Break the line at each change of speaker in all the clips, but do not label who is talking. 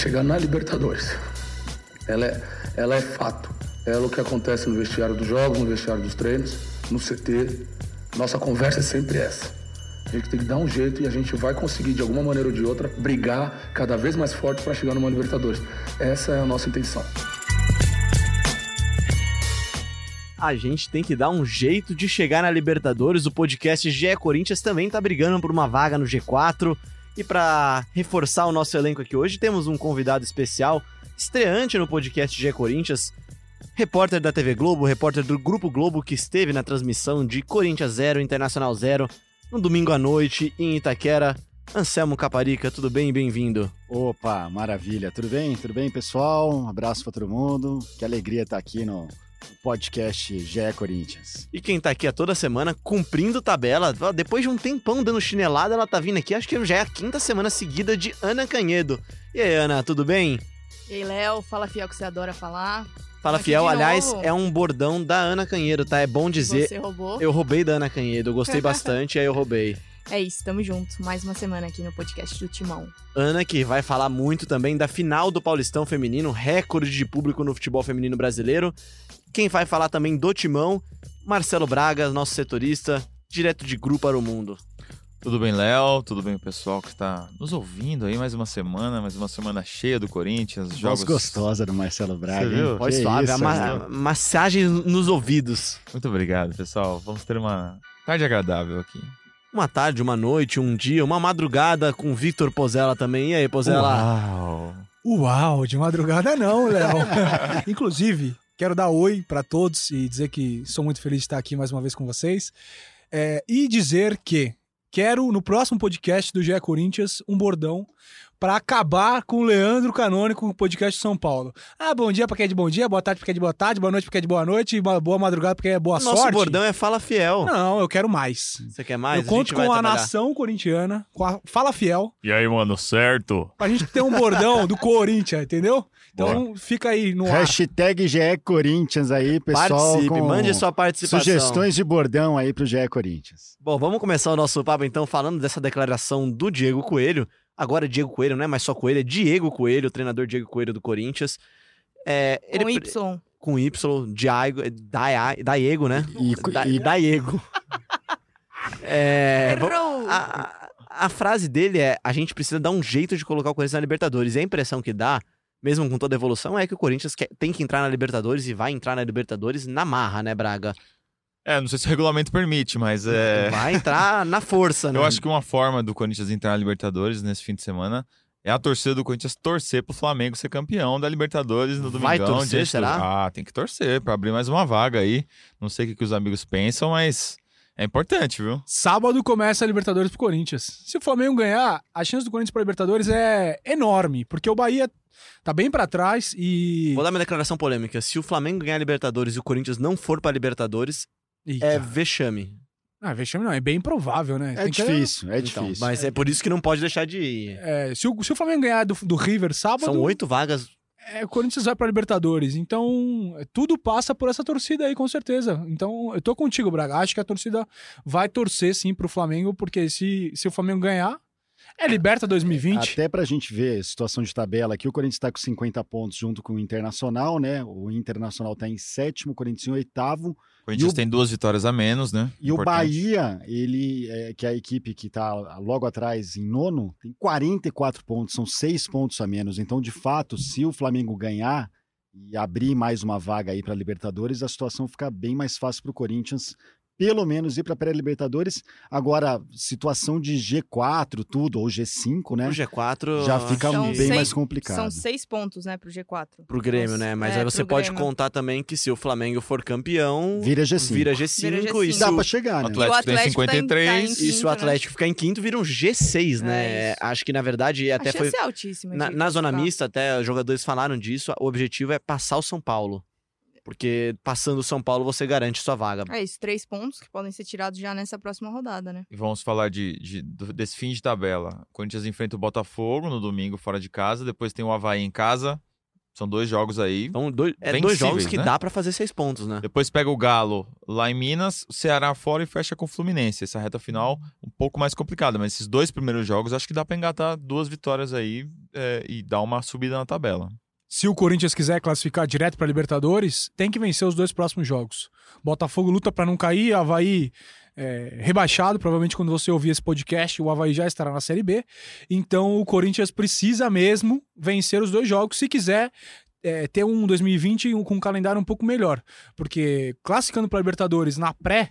chegar na Libertadores. Ela é, ela é fato. Ela é o que acontece no vestiário dos jogos, no vestiário dos treinos, no CT. Nossa conversa é sempre essa. A gente tem que dar um jeito e a gente vai conseguir, de alguma maneira ou de outra, brigar cada vez mais forte para chegar numa Libertadores. Essa é a nossa intenção.
A gente tem que dar um jeito de chegar na Libertadores. O podcast GE Corinthians também tá brigando por uma vaga no G4. E para reforçar o nosso elenco aqui hoje, temos um convidado especial, estreante no podcast GE Corinthians, repórter da TV Globo, repórter do Grupo Globo que esteve na transmissão de Corinthians 0, Internacional 0, no domingo à noite em Itaquera. Anselmo Caparica, tudo bem? Bem-vindo.
Opa, maravilha. Tudo bem? Tudo bem, pessoal? Um abraço para todo mundo. Que alegria estar aqui no podcast GE Corinthians.
E quem tá aqui a toda semana cumprindo tabela, depois de um tempão dando chinelada, ela tá vindo aqui, acho que já é a quinta semana seguida de Ana Canhedo. E aí, Ana, tudo bem?
E aí, Léo, fala fiel que você adora falar.
Fala
Aqui
fiel, aliás,
novo.
é um bordão da Ana Canhedo, tá? É bom dizer.
Você roubou.
Eu roubei da Ana Canhedo, eu gostei bastante, aí eu roubei.
É isso, tamo junto. Mais uma semana aqui no podcast do Timão.
Ana, que vai falar muito também da final do Paulistão Feminino, recorde de público no futebol feminino brasileiro. Quem vai falar também do Timão, Marcelo Braga, nosso setorista, direto de Grupo para o Mundo.
Tudo bem, Léo? Tudo bem, o pessoal que está nos ouvindo aí mais uma semana, mais uma semana cheia do Corinthians, jogos
Voz gostosa do Marcelo Braga.
Você viu?
Voz suave,
isso,
a ma-
hein?
massagem nos ouvidos.
Muito obrigado, pessoal. Vamos ter uma tarde agradável aqui.
Uma tarde, uma noite, um dia, uma madrugada com Victor Pozella também. E aí, Pozella?
Uau!
Uau, de madrugada não, Léo. Inclusive, quero dar oi para todos e dizer que sou muito feliz de estar aqui mais uma vez com vocês. É, e dizer que quero, no próximo podcast do GE Corinthians, um bordão para acabar com o Leandro Canônico, o podcast de São Paulo. Ah, bom dia porque é de bom dia, boa tarde porque é de boa tarde, boa noite porque é de boa noite, e boa madrugada porque é boa
Nosso
sorte.
bordão é Fala Fiel.
Não, eu quero mais.
Você quer mais?
eu conto
vai
com a
trabalhar.
nação corintiana, com a Fala Fiel,
E aí, mano, certo?
pra gente ter um bordão do Corinthians, entendeu? Então fica aí no ar.
Hashtag GE Corinthians aí, pessoal.
Participe, mande sua participação.
Sugestões de bordão aí pro GE Corinthians.
Bom, vamos começar o nosso papo então falando dessa declaração do Diego Coelho. Agora Diego Coelho, não é mais só Coelho, é Diego Coelho, o treinador Diego Coelho do Corinthians. É, ele
Com Y.
com Y, Diego, Daia- Daiego, né?
E,
Da,
e-
Daiego. É,
Errou!
a, a- a frase dele é: a gente precisa dar um jeito de colocar o Corinthians na Libertadores. E a impressão que dá, mesmo com toda a evolução, é que o Corinthians quer- tem que entrar na Libertadores e vai entrar na Libertadores na marra, né, Braga?
É, não sei se o regulamento permite, mas é.
Vai entrar na força, né?
Eu acho que uma forma do Corinthians entrar na Libertadores nesse fim de semana é a torcida do Corinthians torcer pro Flamengo ser campeão da Libertadores no domingão.
Vai torcer, será?
Ah, tem que torcer pra abrir mais uma vaga aí. Não sei o que, que os amigos pensam, mas é importante, viu?
Sábado começa a Libertadores pro Corinthians. Se o Flamengo ganhar, a chance do Corinthians pra Libertadores é enorme, porque o Bahia tá bem pra trás e.
Vou dar uma declaração polêmica. Se o Flamengo ganhar a Libertadores e o Corinthians não for pra Libertadores, É
cara.
vexame.
Ah, vexame não, é bem improvável, né?
é
Tem que-
difícil, é
Então,
difícil.
mas é por isso que não pode deixar de ir.
É, se, o, se o Flamengo ganhar do, do River sábado,
São oito vagas.
é, o Corinthians vai pra Libertadores. Então, é, tudo passa por essa torcida aí, com certeza. Então, eu tô contigo, Braga. Acho que a torcida vai torcer sim pro Flamengo, porque se, se o Flamengo ganhar, é Liberta 2020.
Até pra gente ver a situação de tabela aqui, o Corinthians tá com 50 pontos junto com o Internacional, né? O Internacional tá em sétimo, o Corinthians em oitavo.
O Corinthians
o-
tem duas vitórias a menos, né?
E o
Importante.
Bahia, ele, é, que é a equipe que está logo atrás em nono, tem 44 pontos, são seis pontos a menos. Então, de fato, se o Flamengo ganhar e abrir mais uma vaga aí para Libertadores, a situação fica bem mais fácil para o Corinthians, pelo menos ir para pré-Libertadores. Agora, situação de G4, tudo, ou G5, né?
O G4
Já fica bem
seis-
mais complicado.
São seis pontos, né, pro G4.
pro Grêmio, né? Mas
É,
aí você pode
Grêmio.
contar também que se o Flamengo for campeão,
Vira G5.
vira G5,
Vira
e
G5.
se
Dá
o-
para chegar,
O
né?
Atlético,
E o Atlético
tem
tá em-
53.
tá em-
e se o Atlético ficar em quinto, vira um G6, né?
É.
Acho que na verdade até
a
foi
é altíssima.
na, na zona mista, até os jogadores falaram disso. O objetivo é passar o São Paulo. Porque passando o São Paulo você garante sua vaga.
É isso, três pontos que podem ser tirados já nessa próxima rodada, né?
E vamos falar de, de- desse fim de tabela. O Corinthians enfrenta o Botafogo no domingo, fora de casa. Depois tem o Havaí em casa. São dois jogos aí.
Então, dois, é dois jogos que
né?
dá pra fazer seis pontos, né?
Depois pega o Galo lá em Minas, o Ceará fora e fecha com o Fluminense. Essa reta final um pouco mais complicada, mas esses dois primeiros jogos acho que dá pra engatar duas vitórias aí é, e dar uma subida na tabela.
Se o Corinthians quiser classificar direto para Libertadores, tem que vencer os dois próximos jogos. Botafogo luta para não cair, Havaí é, rebaixado. Provavelmente quando você ouvir esse podcast, o Havaí já estará na Série B. Então o Corinthians precisa mesmo vencer os dois jogos se quiser é, ter um 2020 com um calendário um pouco melhor. Porque classificando para Libertadores na pré,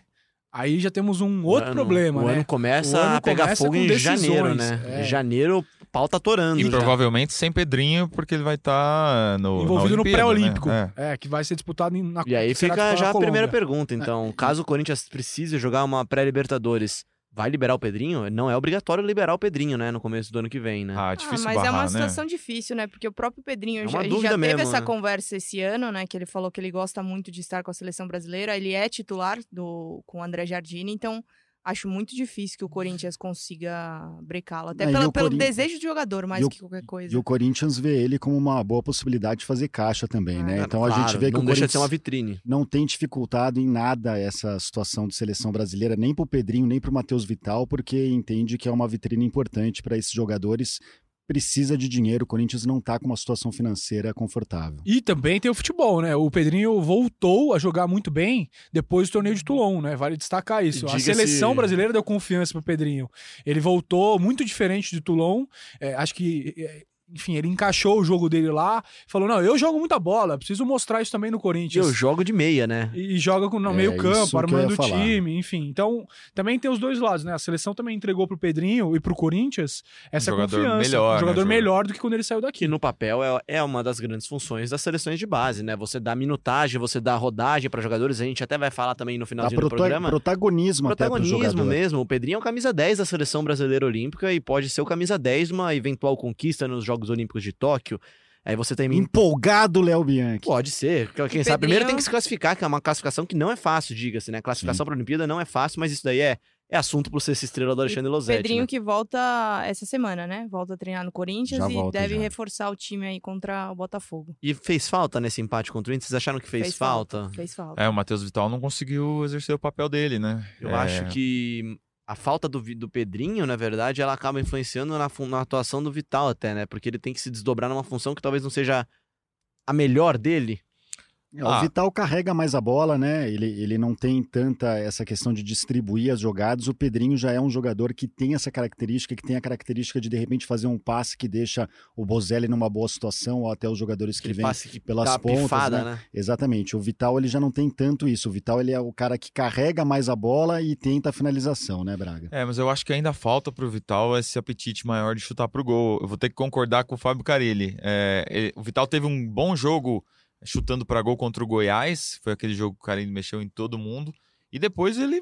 aí já temos um outro
O ano-
problema,
O
né?
ano começa
O ano
a pegar fogo em
decisões,
janeiro, né?
é.
Janeiro, pau tá atorando.
E
já.
provavelmente sem Pedrinho, porque ele vai estar no.
Envolvido
na
no pré-olímpico.
Né? É.
É, que vai ser disputado em- na
E aí fica já
na
a primeira pergunta. Então, caso o Corinthians precise jogar uma pré-Libertadores, vai liberar o Pedrinho? Não é obrigatório liberar o Pedrinho, né? No começo do ano que vem, né?
Ah,
Ah,
difícil
mas
barrar,
é uma
né?
situação difícil, né? Porque o próprio Pedrinho
É
já, já teve
mesmo,
essa
né?
conversa esse ano, né? Que ele falou que ele gosta muito de estar com a seleção brasileira. Ele é titular do, com o André Jardine, então acho muito difícil que o Corinthians consiga brecá-lo. Até
É,
pelo,
o Corin-
desejo do jogador, mais
o-
que qualquer coisa.
E o Corinthians vê ele como uma boa possibilidade de fazer caixa também, né?
Ah,
Então a gente
Claro,
vê que
não
o
deixa de
Corinthians
ser uma vitrine.
não tem dificultado em nada essa situação de seleção brasileira, nem pro Pedrinho, nem pro Matheus Vital, porque entende que é uma vitrine importante para esses jogadores. Precisa de dinheiro, o Corinthians não tá com uma situação financeira confortável.
E também tem o futebol, né? O Pedrinho voltou a jogar muito bem depois do torneio de Toulon, né? Vale destacar isso. A seleção brasileira deu confiança pro Pedrinho. Ele voltou muito diferente de Toulon. É, acho que, é, enfim, ele encaixou o jogo dele lá. Falou: não, eu jogo muita bola, preciso mostrar isso também no
E
Corinthians.
eu jogo de meia, né?
E e joga com- no
É,
meio campo, armando o time, enfim. Então, também tem os dois lados, né? A seleção também entregou pro Pedrinho e pro Corinthians essa
jogador
confiança.
melhor,
um
né,
jogador
jogador-
melhor do que quando ele saiu daqui.
Que no papel é, é uma das grandes funções das seleções de base, né? Você dá minutagem, você dá rodagem para jogadores. A gente até vai falar também no finalzinho do programa.
protagonismo,
Protagonismo mesmo. O Pedrinho é o camisa 10 da seleção brasileira olímpica e pode ser o camisa 10 numa eventual conquista nos Jogos Olímpicos de Tóquio. Aí você tem.
Empolgado, Léo Bianchi.
Pode ser. Quem
Pedrinho-
sabe primeiro tem que se classificar, que é uma classificação que não é fácil, diga-se, né? Classificação para a Olimpíada não é fácil, mas isso daí é, é assunto pro Sexta Estrela do Alexandre Losetti.
Pedrinho
né?
que volta essa semana, né? Volta a treinar no Corinthians
Já
e
volta,
deve
já.
reforçar o time aí contra o Botafogo.
E fez falta nesse empate contra o Inter? Vocês acharam que fez, falta?
Fez falta.
É, o Matheus Vital não conseguiu exercer o papel dele, né?
Eu
É,
acho que a falta do, do Pedrinho, na verdade, ela acaba influenciando na, na atuação do Vital até, né? Porque ele tem que se desdobrar numa função que talvez não seja a melhor dele.
É, O
Ah.
Vital carrega mais a bola, né? Ele, ele não tem tanta essa questão de distribuir as jogadas. O Pedrinho já é um jogador que tem essa característica, que tem a característica de de repente fazer um passe que deixa o Bozelli numa boa situação, ou até os jogadores que
Aquele
vêm
passe que
pelas pontas,
pifada,
né?
né?
Exatamente. O Vital ele já não tem tanto isso. O Vital ele é o cara que carrega mais a bola e tenta a finalização, né, Braga?
É, mas eu acho que ainda falta pro Vital esse apetite maior de chutar pro gol. Eu vou ter que concordar com o Fábio Carilli. É, ele- o Vital teve um bom jogo chutando para gol contra o Goiás. Foi aquele jogo que o Carilli mexeu em todo mundo. E depois ele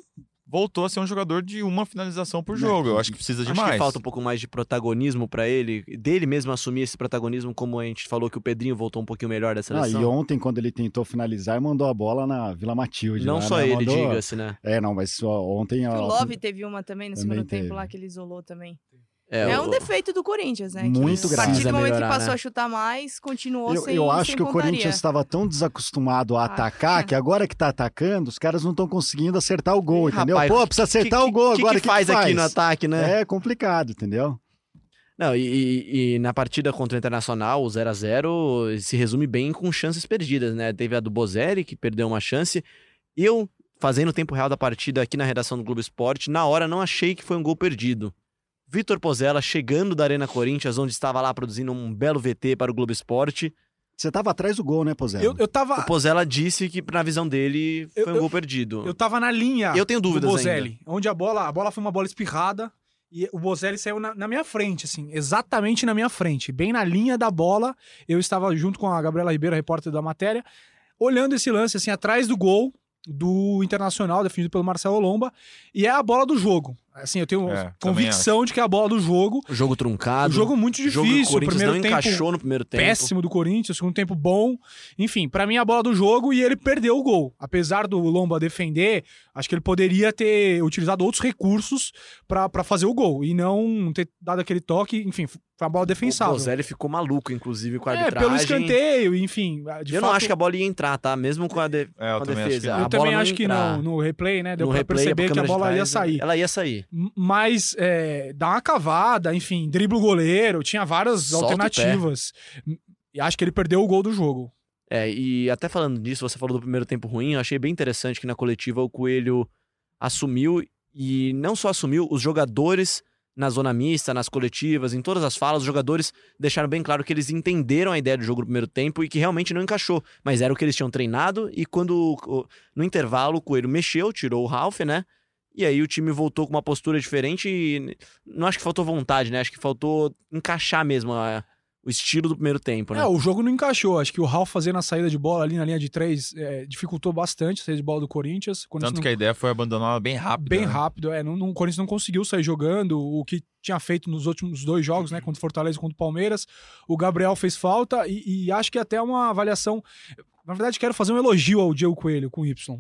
voltou a ser um jogador de uma finalização por jogo. Eu acho que precisa de
Acho
mais.
que falta um pouco mais de protagonismo pra ele, dele mesmo assumir esse protagonismo, como a gente falou que o Pedrinho voltou um pouquinho melhor da
Ah,
seleção.
e ontem, quando ele tentou finalizar, mandou a bola na Vila Matilde.
Não
lá,
só
né?
ele,
Mandou-
diga-se, né?
É, não, mas só ontem. A-
o Love teve uma também no
Também
segundo tempo
teve.
lá que ele isolou também.
É,
É,
o-
um defeito do Corinthians, né? que
Muito
A partir
grave.
do momento
Melhorar,
que passou
né?
a chutar mais, continuou
Eu,
sem
eu acho
sem
que o
pontaria.
Corinthians estava tão desacostumado a
Ah.
atacar que agora que tá atacando, os caras não estão conseguindo acertar o gol,
Ih,
entendeu?
rapaz,
Pô, precisa acertar
que,
o gol
que,
agora.
que, que faz aqui no ataque, né?
É complicado, entendeu?
Não, e, e- e na partida contra o Internacional, o 0 a 0 se resume bem com chances perdidas, né? Teve a do Bozelli, que perdeu uma chance. Eu, fazendo o tempo real da partida aqui na redação do Globo Esporte, na hora não achei que foi um gol perdido. Vitor Pozella chegando da Arena Corinthians, onde estava lá produzindo um belo VT para o Globo Esporte.
Você tava atrás do gol, né, Pozé?
Eu, eu tava.
O Pozella disse que, na visão dele, foi
Eu-
um
eu-
gol perdido.
Eu tava na linha
Eu tenho
do
dúvidas
Bozelli, onde a bola, a bola foi uma bola espirrada e o Bozelli saiu na, na minha frente, assim, exatamente na minha frente, bem na linha da bola. Eu estava junto com a Gabriela Ribeiro, a repórter da matéria, olhando esse lance, assim, atrás do gol do Internacional, defendido pelo Marcelo Lomba, e é a bola do jogo. Assim, eu tenho
É,
convicção de que é a bola do jogo.
O jogo truncado.
O jogo muito
O jogo que
difícil.
o Corinthians
primeiro
não
tempo
encaixou no primeiro tempo.
péssimo do Corinthians, segundo tempo bom. Enfim, pra mim é a bola do jogo e ele perdeu o gol. Apesar do Lomba defender, acho que ele poderia ter utilizado outros recursos pra pra fazer o gol e não ter dado aquele toque. Enfim, foi uma bola
O
defensável.
Bozelli ficou maluco, inclusive, com a
É,
arbitragem.
pelo escanteio, enfim. De
eu
fato,
não acho que a bola ia entrar, tá? Mesmo com a, de...
É,
com a
também acho que
defesa.
Eu também acho que não. No replay, né? Deu
no
pra
replay,
perceber que a bola ia
trás,
sair.
Ela ia sair.
Mas é, dá uma cavada, enfim, dribla o goleiro, tinha várias
Solta
alternativas. E acho que ele perdeu o gol do jogo.
É, e até falando disso, você falou do primeiro tempo ruim, eu achei bem interessante que na coletiva o Coelho assumiu, e não só assumiu, os jogadores na zona mista, nas coletivas, em todas as falas, os jogadores deixaram bem claro que eles entenderam a ideia do jogo no primeiro tempo e que realmente não encaixou. Mas era o que eles tinham treinado, e quando no intervalo o Coelho mexeu, tirou o Ralph, né? E aí o time voltou com uma postura diferente e não acho que faltou vontade, né? Acho que faltou encaixar mesmo a- o estilo do primeiro tempo, né?
É, o jogo não encaixou. Acho que o Ralf fazendo a saída de bola ali na linha de três é, dificultou bastante a saída de bola do Corinthians.
Tanto
não-
que a ideia foi abandoná-la bem rápido.
bem
né?
rápido. É, não, não- o Corinthians não conseguiu sair jogando o que tinha feito nos últimos dois jogos, né? Contra o Fortaleza e contra o Palmeiras. O Gabriel fez falta e, e acho que até uma avaliação. Na verdade, quero fazer um elogio ao Diego Coelho com Y.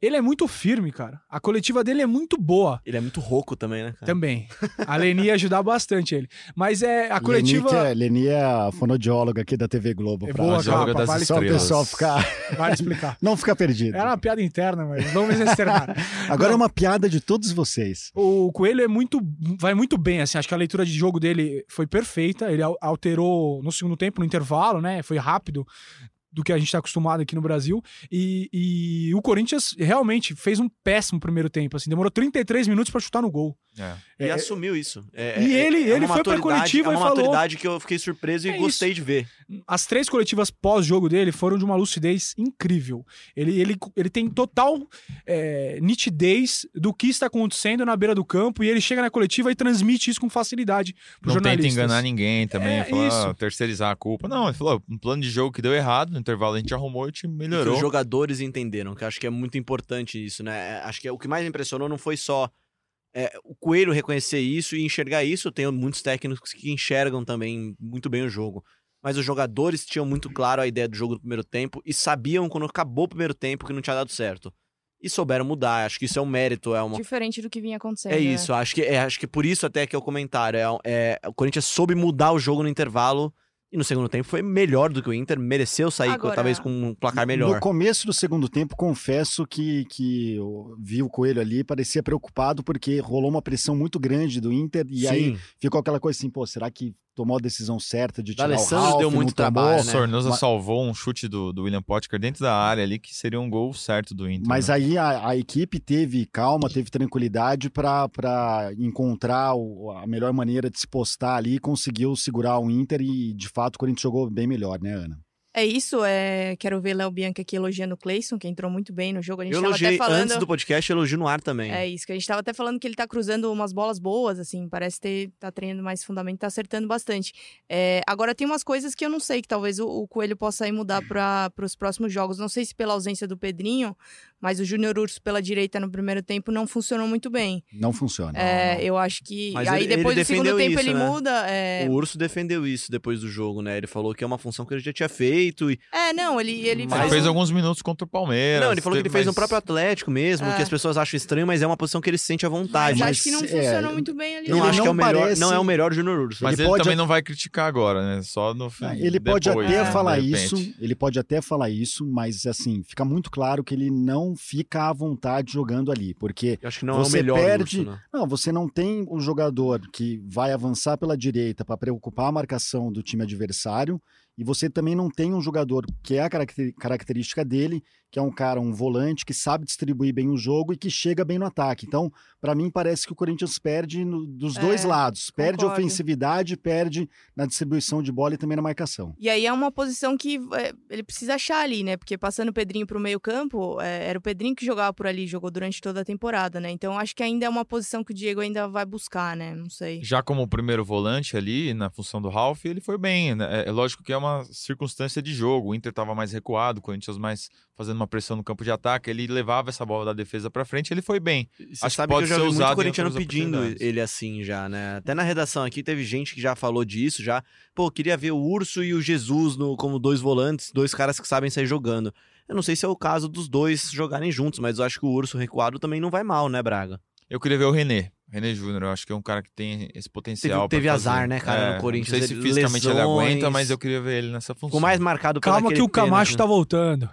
Ele é muito firme, cara. A coletiva dele é muito boa.
Ele é muito rouco também, né, cara?
Também. A Leni ia ajudar bastante ele. Mas é a
Leni,
coletiva.
que é, Leni é a fonodióloga aqui da TV Globo.
É
pra-
boa, capa,
das
vale,
Só o pessoal ficar.
vale explicar.
Não ficar perdido.
Era uma piada interna, mas vamos externar.
Agora
Não.
é uma piada de todos vocês.
O Coelho é muito. vai muito bem, assim. Acho que a leitura de jogo dele foi perfeita. Ele al- alterou no segundo tempo, no intervalo, né? Foi rápido do que a gente está acostumado aqui no Brasil. E, e o Corinthians realmente fez um péssimo primeiro tempo. Assim, demorou 33 minutos para chutar no gol.
É.
E
É,
assumiu isso. É-
E
é-
ele-
é
ele foi pra
maturidade-
coletiva
é
e
uma
falou-
maturidade que eu fiquei surpreso e
É
gostei de ver.
As três coletivas pós-jogo dele foram de uma lucidez incrível. Ele, ele, ele tem total é, nitidez do que está acontecendo na beira do campo e ele chega na coletiva e transmite isso com facilidade para
Não tenta enganar ninguém também,
É,
falar,
isso.
ah, terceirizar a culpa. Não, ele falou, um plano de jogo que deu errado, no intervalo a gente arrumou e o time
E
melhorou.
os jogadores entenderam, que eu acho que é muito importante isso, né? É, Acho que é, o que mais impressionou não foi só é, o Coelho reconhecer isso e enxergar isso. Tem muitos técnicos que enxergam também muito bem o jogo. Mas os jogadores tinham muito claro a ideia do jogo do primeiro tempo e sabiam quando acabou o primeiro tempo que não tinha dado certo. E souberam mudar. Acho que isso é um mérito, é uma,
Diferente do que vinha acontecendo.
É
né?
isso, acho que, é, acho que por isso até que é o comentário. É, é, o Corinthians soube mudar o jogo no intervalo e no segundo tempo foi melhor do que o Inter, mereceu sair com-
Agora-
talvez com um placar melhor.
No começo do segundo tempo, confesso que, que eu vi o Coelho ali, parecia preocupado, porque rolou uma pressão muito grande do Inter, e aí
Sim,
ficou aquela coisa assim, pô, será que tomou a decisão certa de tirar o
D'Alessandro
Ralf,
deu muito
tomou?
trabalho,
O
né?
Sornosa
Mas-
salvou um chute do, do William Potker dentro da área ali, que seria um gol certo do Inter.
Mas
né?
aí a, a equipe teve calma, teve tranquilidade para encontrar o- a melhor maneira de se postar ali, conseguiu segurar o Inter e de fato o Corinthians jogou bem melhor, né, Ana?
É isso, é... quero ver Léo Bianchi aqui elogiando o Cleison, que entrou muito bem no jogo. A gente
eu
tava
elogiei
até falando.
antes do podcast, elogio no ar também.
É isso, que a gente tava até falando que ele tá cruzando umas bolas boas, assim, parece ter, tá treinando mais fundamento, tá acertando bastante. É, agora tem umas coisas que eu não sei, que talvez o, o Coelho possa aí mudar para os próximos jogos. Não sei se pela ausência do Pedrinho, mas o Júnior Urso pela direita no primeiro tempo não funcionou muito bem.
Não funciona.
É, eu acho que.
Mas
aí
ele-
depois
ele
do segundo tempo
isso,
ele
né?
muda. É...
O Urso defendeu isso depois do jogo, né? Ele falou que é uma função que ele já tinha feito. E...
é, não, ele. ele
Ele
Mas-
fez alguns minutos contra o Palmeiras.
Não, ele falou que ele fez no
mais-
próprio Atlético mesmo,
É.
que as pessoas acham estranho, mas é uma posição que ele se sente à vontade.
Mas,
mas,
acho que não
é,
funcionou muito bem ali.
Não acho
não
que é o melhor,
parece-
não é o melhor Júnior Urso.
Mas
Ele
ele,
pode-
também não vai criticar agora, né? Só no fim.
Ele pode
depois,
até
né?
falar isso, ele pode até falar isso, mas assim, fica muito claro que ele não fica à vontade jogando ali, porque
Eu acho que não é o
Você
melhor
perde-
né?
não, você não tem um jogador que vai avançar pela direita para preocupar a marcação do time adversário, e você também não tem um jogador que é a caracter- característica dele, que é um cara, um volante que sabe distribuir bem o jogo e que chega bem no ataque. Então, para mim parece que o Corinthians perde no- dos
É,
dois lados, perde
concordo.
ofensividade, perde na distribuição de bola e também na marcação.
E aí é uma posição que é, ele precisa achar ali, né? Porque passando o Pedrinho pro meio campo, é, era o Pedrinho que jogava por ali, jogou durante toda a temporada, né? Então acho que ainda é uma posição que o Diego ainda vai buscar, né? Não sei.
Já como primeiro volante ali, na função do Ralf, ele foi bem. né? É, é lógico que é uma circunstância de jogo. O Inter estava mais recuado, o Corinthians mais fazendo uma pressão no campo de ataque, ele levava essa bola da defesa para frente, ele foi bem.
Você
Acho que
sabe
pode
que eu já
ser
vi muito corintiano pedindo ele assim já, né? Até na redação aqui teve gente que já falou disso, já. Pô, queria ver o Urso e o Jesus no, como dois volantes, dois caras que sabem sair jogando. Eu não sei se é o caso dos dois jogarem juntos, mas eu acho que o Urso recuado também não vai mal, né, Braga?
Eu queria ver o René. René Júnior, eu acho que é um cara que tem esse potencial.
Teve- teve
pra fazer.
azar, né, cara, no
É,
Corinthians,
Não sei se
ele-
fisicamente ele
lesões.
aguenta, mas eu queria ver ele nessa função.
Ficou mais marcado
Calma que o Camacho tá voltando.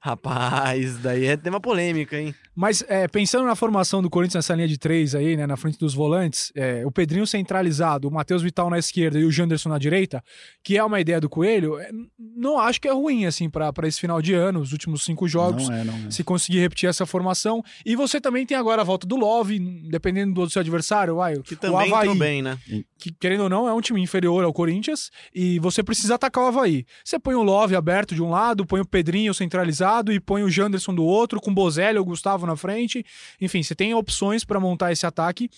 Rapaz, daí é tema polêmica, hein?
Mas é, pensando na formação do Corinthians nessa linha de três aí, né, na frente dos volantes, é, o Pedrinho centralizado, o Matheus Vital na esquerda e o Janderson na direita, que é uma ideia do Coelho, é, não acho que é ruim, assim, para esse final de ano, os últimos cinco jogos.
Não é, não é.
Se conseguir repetir essa formação. E você também tem agora a volta do Love, dependendo do seu adversário, vai,
Que
o
também
Havaí,
entrou bem, né?
que querendo ou não é um time inferior ao Corinthians, e você precisa atacar o Havaí. Você põe o Love aberto de um lado, põe o Pedrinho centralizado e põe o Janderson do outro, com o Bozelli ou o Gustavo na frente. Enfim, você tem opções para montar esse ataque.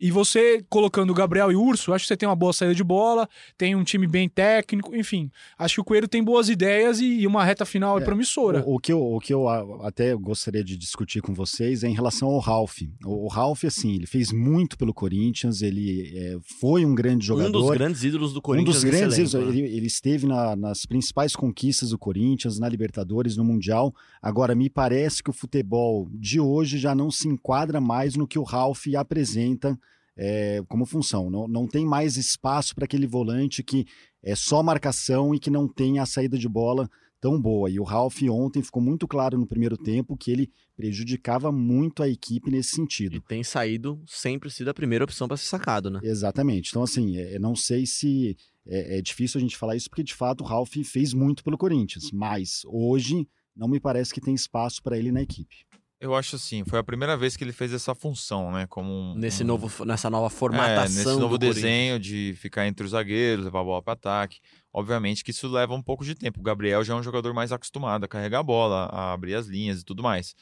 E você colocando o Gabriel e o Urso, acho que você tem uma boa saída de bola, tem um time bem técnico, enfim. Acho que o Coelho tem boas ideias e, e uma reta final é,
É,
promissora.
O, o que eu, o que eu até gostaria de discutir com vocês é em relação ao Ralph. O, o Ralph, assim, ele fez muito pelo Corinthians, ele é, foi um grande jogador.
Um dos grandes ídolos do
Um
Corinthians.
dos
nesse
grandes, ídolos,
né?
ele, ele esteve na- nas principais conquistas do Corinthians, na Libertadores, no Mundial. Agora, me parece que o futebol de hoje já não se enquadra mais no que o Ralph apresenta é, como função. Não, não tem mais espaço para aquele volante que é só marcação e que não tem a saída de bola tão boa. E o Ralph ontem ficou muito claro no primeiro tempo que ele prejudicava muito a equipe nesse sentido.
E tem saído, sempre sido a primeira opção para ser sacado, né?
Exatamente. Então, assim, é, não sei se é, é difícil a gente falar isso, porque de fato o Ralph fez muito pelo Corinthians, mas hoje não me parece que tem espaço para ele na equipe.
Eu acho assim, foi a primeira vez que ele fez essa função, né? Como um,
Nesse
um-
novo, nessa nova
É,
formatação.
nesse
do
novo desenho de ficar entre os zagueiros, levar a bola para ataque. Obviamente que isso leva um pouco de tempo. O Gabriel já é um jogador mais acostumado a carregar a bola, a abrir as linhas e tudo mais.